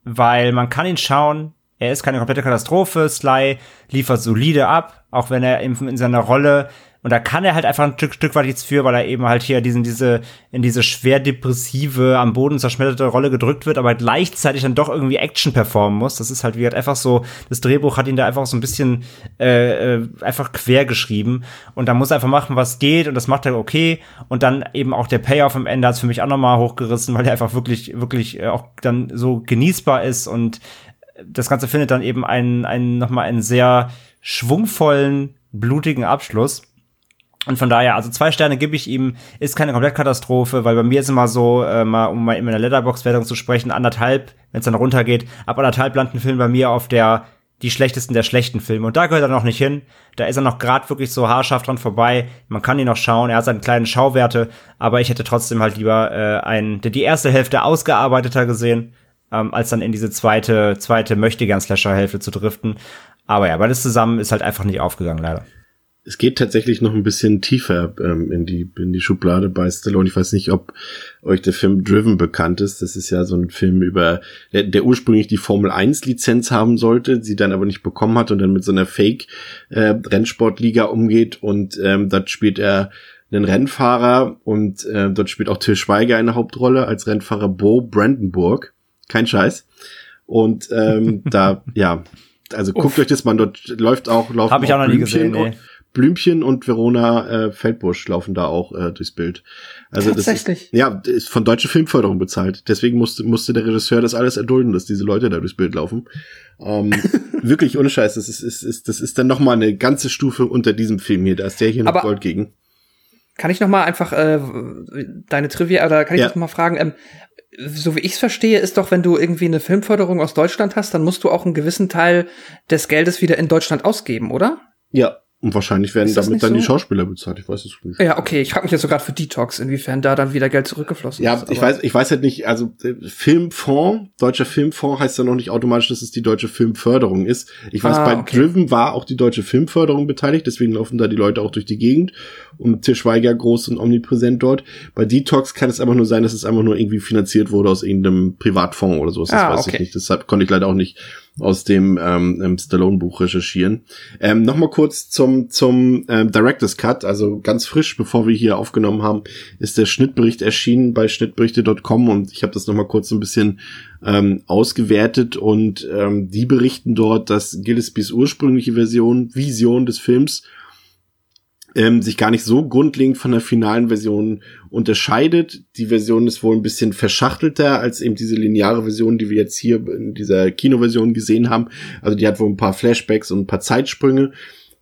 weil man kann ihn schauen. Er ist keine komplette Katastrophe. Sly liefert solide ab, auch wenn er in, in seiner Rolle und da kann er halt einfach ein Stück, Stück weit nichts für, weil er eben halt hier diesen, diese, in diese schwer depressive, am Boden zerschmetterte Rolle gedrückt wird, aber gleichzeitig dann doch irgendwie Action performen muss. Das ist halt wie halt einfach so, das Drehbuch hat ihn da einfach so ein bisschen äh, äh, einfach quer geschrieben. Und da muss er einfach machen, was geht, und das macht er okay. Und dann eben auch der Payoff am Ende hat es für mich auch nochmal hochgerissen, weil er einfach wirklich, wirklich äh, auch dann so genießbar ist und das Ganze findet dann eben einen, einen nochmal einen sehr schwungvollen, blutigen Abschluss. Und von daher, also zwei Sterne gebe ich ihm, ist keine Komplettkatastrophe, weil bei mir ist immer so, äh, mal, um mal in meiner Letterbox-Wertung zu sprechen, anderthalb, wenn es dann runtergeht, ab anderthalb landen Film bei mir auf der die schlechtesten der schlechten Filme. Und da gehört er noch nicht hin. Da ist er noch gerade wirklich so haarscharf dran vorbei. Man kann ihn noch schauen. Er hat seine kleinen Schauwerte. Aber ich hätte trotzdem halt lieber äh, einen, die erste Hälfte ausgearbeiteter gesehen, ähm, als dann in diese zweite, zweite Möchtegern-Slasher-Hälfte zu driften. Aber ja, beides zusammen ist halt einfach nicht aufgegangen, leider es geht tatsächlich noch ein bisschen tiefer ähm, in die in die Schublade bei Stallone. Ich weiß nicht, ob euch der Film Driven bekannt ist. Das ist ja so ein Film über der, der ursprünglich die Formel 1 Lizenz haben sollte, sie dann aber nicht bekommen hat und dann mit so einer Fake äh, Rennsportliga umgeht und ähm, dort spielt er einen Rennfahrer und äh, dort spielt auch Till Schweiger eine Hauptrolle als Rennfahrer Bo Brandenburg. Kein Scheiß. Und ähm, da ja, also guckt Uff. euch das mal, dort läuft auch laufen Hab ich auch noch nie gesehen, nee. Blümchen und Verona äh, Feldbusch laufen da auch äh, durchs Bild. Also Tatsächlich? Das ist, ja, ist von deutsche Filmförderung bezahlt. Deswegen musste, musste der Regisseur das alles erdulden, dass diese Leute da durchs Bild laufen. Ähm, wirklich ohne Scheiß, das ist, ist, ist, das ist dann noch mal eine ganze Stufe unter diesem Film hier. Da ist der hier noch Gold gegen. Kann ich noch mal einfach äh, deine Trivia oder kann ich ja. das noch mal fragen? Ähm, so wie ich es verstehe, ist doch, wenn du irgendwie eine Filmförderung aus Deutschland hast, dann musst du auch einen gewissen Teil des Geldes wieder in Deutschland ausgeben, oder? Ja, und wahrscheinlich werden damit dann so? die Schauspieler bezahlt. Ich weiß es nicht. Ja, okay. Ich frage mich jetzt so gerade für Detox, inwiefern da dann wieder Geld zurückgeflossen ja, ist. Ja, ich weiß, ich weiß halt nicht. Also äh, Filmfonds, deutscher Filmfonds heißt ja noch nicht automatisch, dass es die deutsche Filmförderung ist. Ich weiß, ah, bei okay. Driven war auch die deutsche Filmförderung beteiligt. Deswegen laufen da die Leute auch durch die Gegend und Til Schweiger groß und omnipräsent dort. Bei Detox kann es einfach nur sein, dass es einfach nur irgendwie finanziert wurde aus irgendeinem Privatfonds oder sowas. Das ah, weiß okay. ich nicht. Deshalb konnte ich leider auch nicht aus dem ähm, Stallone-Buch recherchieren. Ähm, Nochmal kurz zum, zum ähm, Director's Cut, also ganz frisch, bevor wir hier aufgenommen haben, ist der Schnittbericht erschienen bei schnittberichte.com und ich habe das nochmal kurz ein bisschen ähm, ausgewertet und ähm, die berichten dort, dass Gillespie's ursprüngliche Version, Vision des Films ähm, sich gar nicht so grundlegend von der finalen Version unterscheidet. Die Version ist wohl ein bisschen verschachtelter als eben diese lineare Version, die wir jetzt hier in dieser Kinoversion gesehen haben. Also die hat wohl ein paar Flashbacks und ein paar Zeitsprünge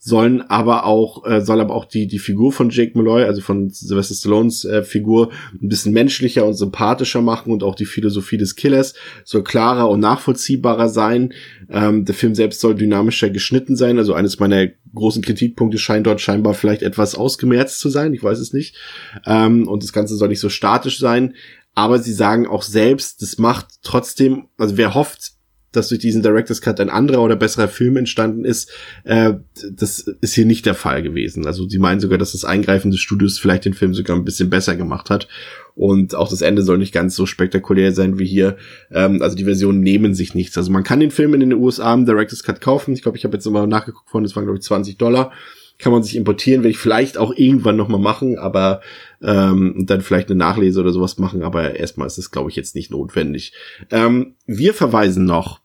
sollen aber auch äh, soll aber auch die die Figur von Jake Malloy, also von Sylvester Stallones äh, Figur ein bisschen menschlicher und sympathischer machen und auch die Philosophie des Killers soll klarer und nachvollziehbarer sein. Ähm, der Film selbst soll dynamischer geschnitten sein, also eines meiner großen Kritikpunkte scheint dort scheinbar vielleicht etwas ausgemerzt zu sein, ich weiß es nicht. Ähm, und das Ganze soll nicht so statisch sein, aber sie sagen auch selbst, das macht trotzdem, also wer hofft, dass durch diesen Director's Cut ein anderer oder besserer Film entstanden ist, äh, das ist hier nicht der Fall gewesen. Also sie meinen sogar, dass das Eingreifen des Studios vielleicht den Film sogar ein bisschen besser gemacht hat. Und auch das Ende soll nicht ganz so spektakulär sein wie hier. Ähm, also die Versionen nehmen sich nichts. Also man kann den Film in den USA im Director's Cut kaufen. Ich glaube, ich habe jetzt nochmal nachgeguckt von, das waren glaube ich 20 Dollar kann man sich importieren, werde ich vielleicht auch irgendwann nochmal machen, aber ähm, dann vielleicht eine Nachlese oder sowas machen, aber erstmal ist es, glaube ich, jetzt nicht notwendig. Ähm, wir verweisen noch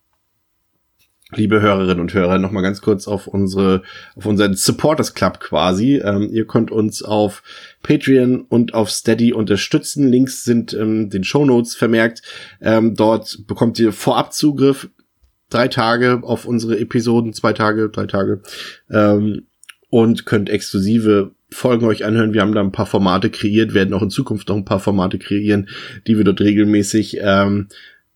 liebe Hörerinnen und Hörer, nochmal ganz kurz auf unsere, auf unseren Supporters Club quasi. Ähm, ihr könnt uns auf Patreon und auf Steady unterstützen. Links sind ähm, den Show Notes vermerkt. Ähm, dort bekommt ihr Vorabzugriff drei Tage auf unsere Episoden, zwei Tage, drei Tage, ähm, und könnt exklusive Folgen euch anhören. Wir haben da ein paar Formate kreiert, werden auch in Zukunft noch ein paar Formate kreieren, die wir dort regelmäßig ähm,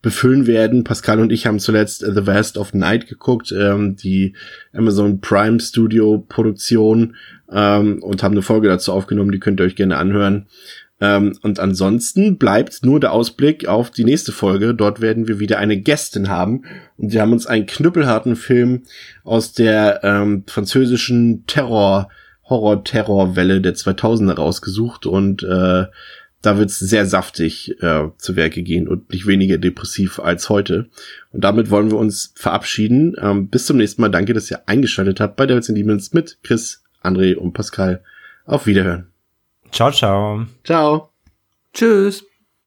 befüllen werden. Pascal und ich haben zuletzt The Vast of Night geguckt, ähm, die Amazon Prime Studio Produktion ähm, und haben eine Folge dazu aufgenommen, die könnt ihr euch gerne anhören. Ähm, und ansonsten bleibt nur der Ausblick auf die nächste Folge. Dort werden wir wieder eine Gästin haben. Und wir haben uns einen knüppelharten Film aus der ähm, französischen Terror, Horror-Terror-Welle der 2000er rausgesucht. Und äh, da wird's sehr saftig äh, zu Werke gehen und nicht weniger depressiv als heute. Und damit wollen wir uns verabschieden. Ähm, bis zum nächsten Mal. Danke, dass ihr eingeschaltet habt bei Devils and Demons mit Chris, André und Pascal. Auf Wiederhören. Ciao, ciao. Ciao. Tschüss.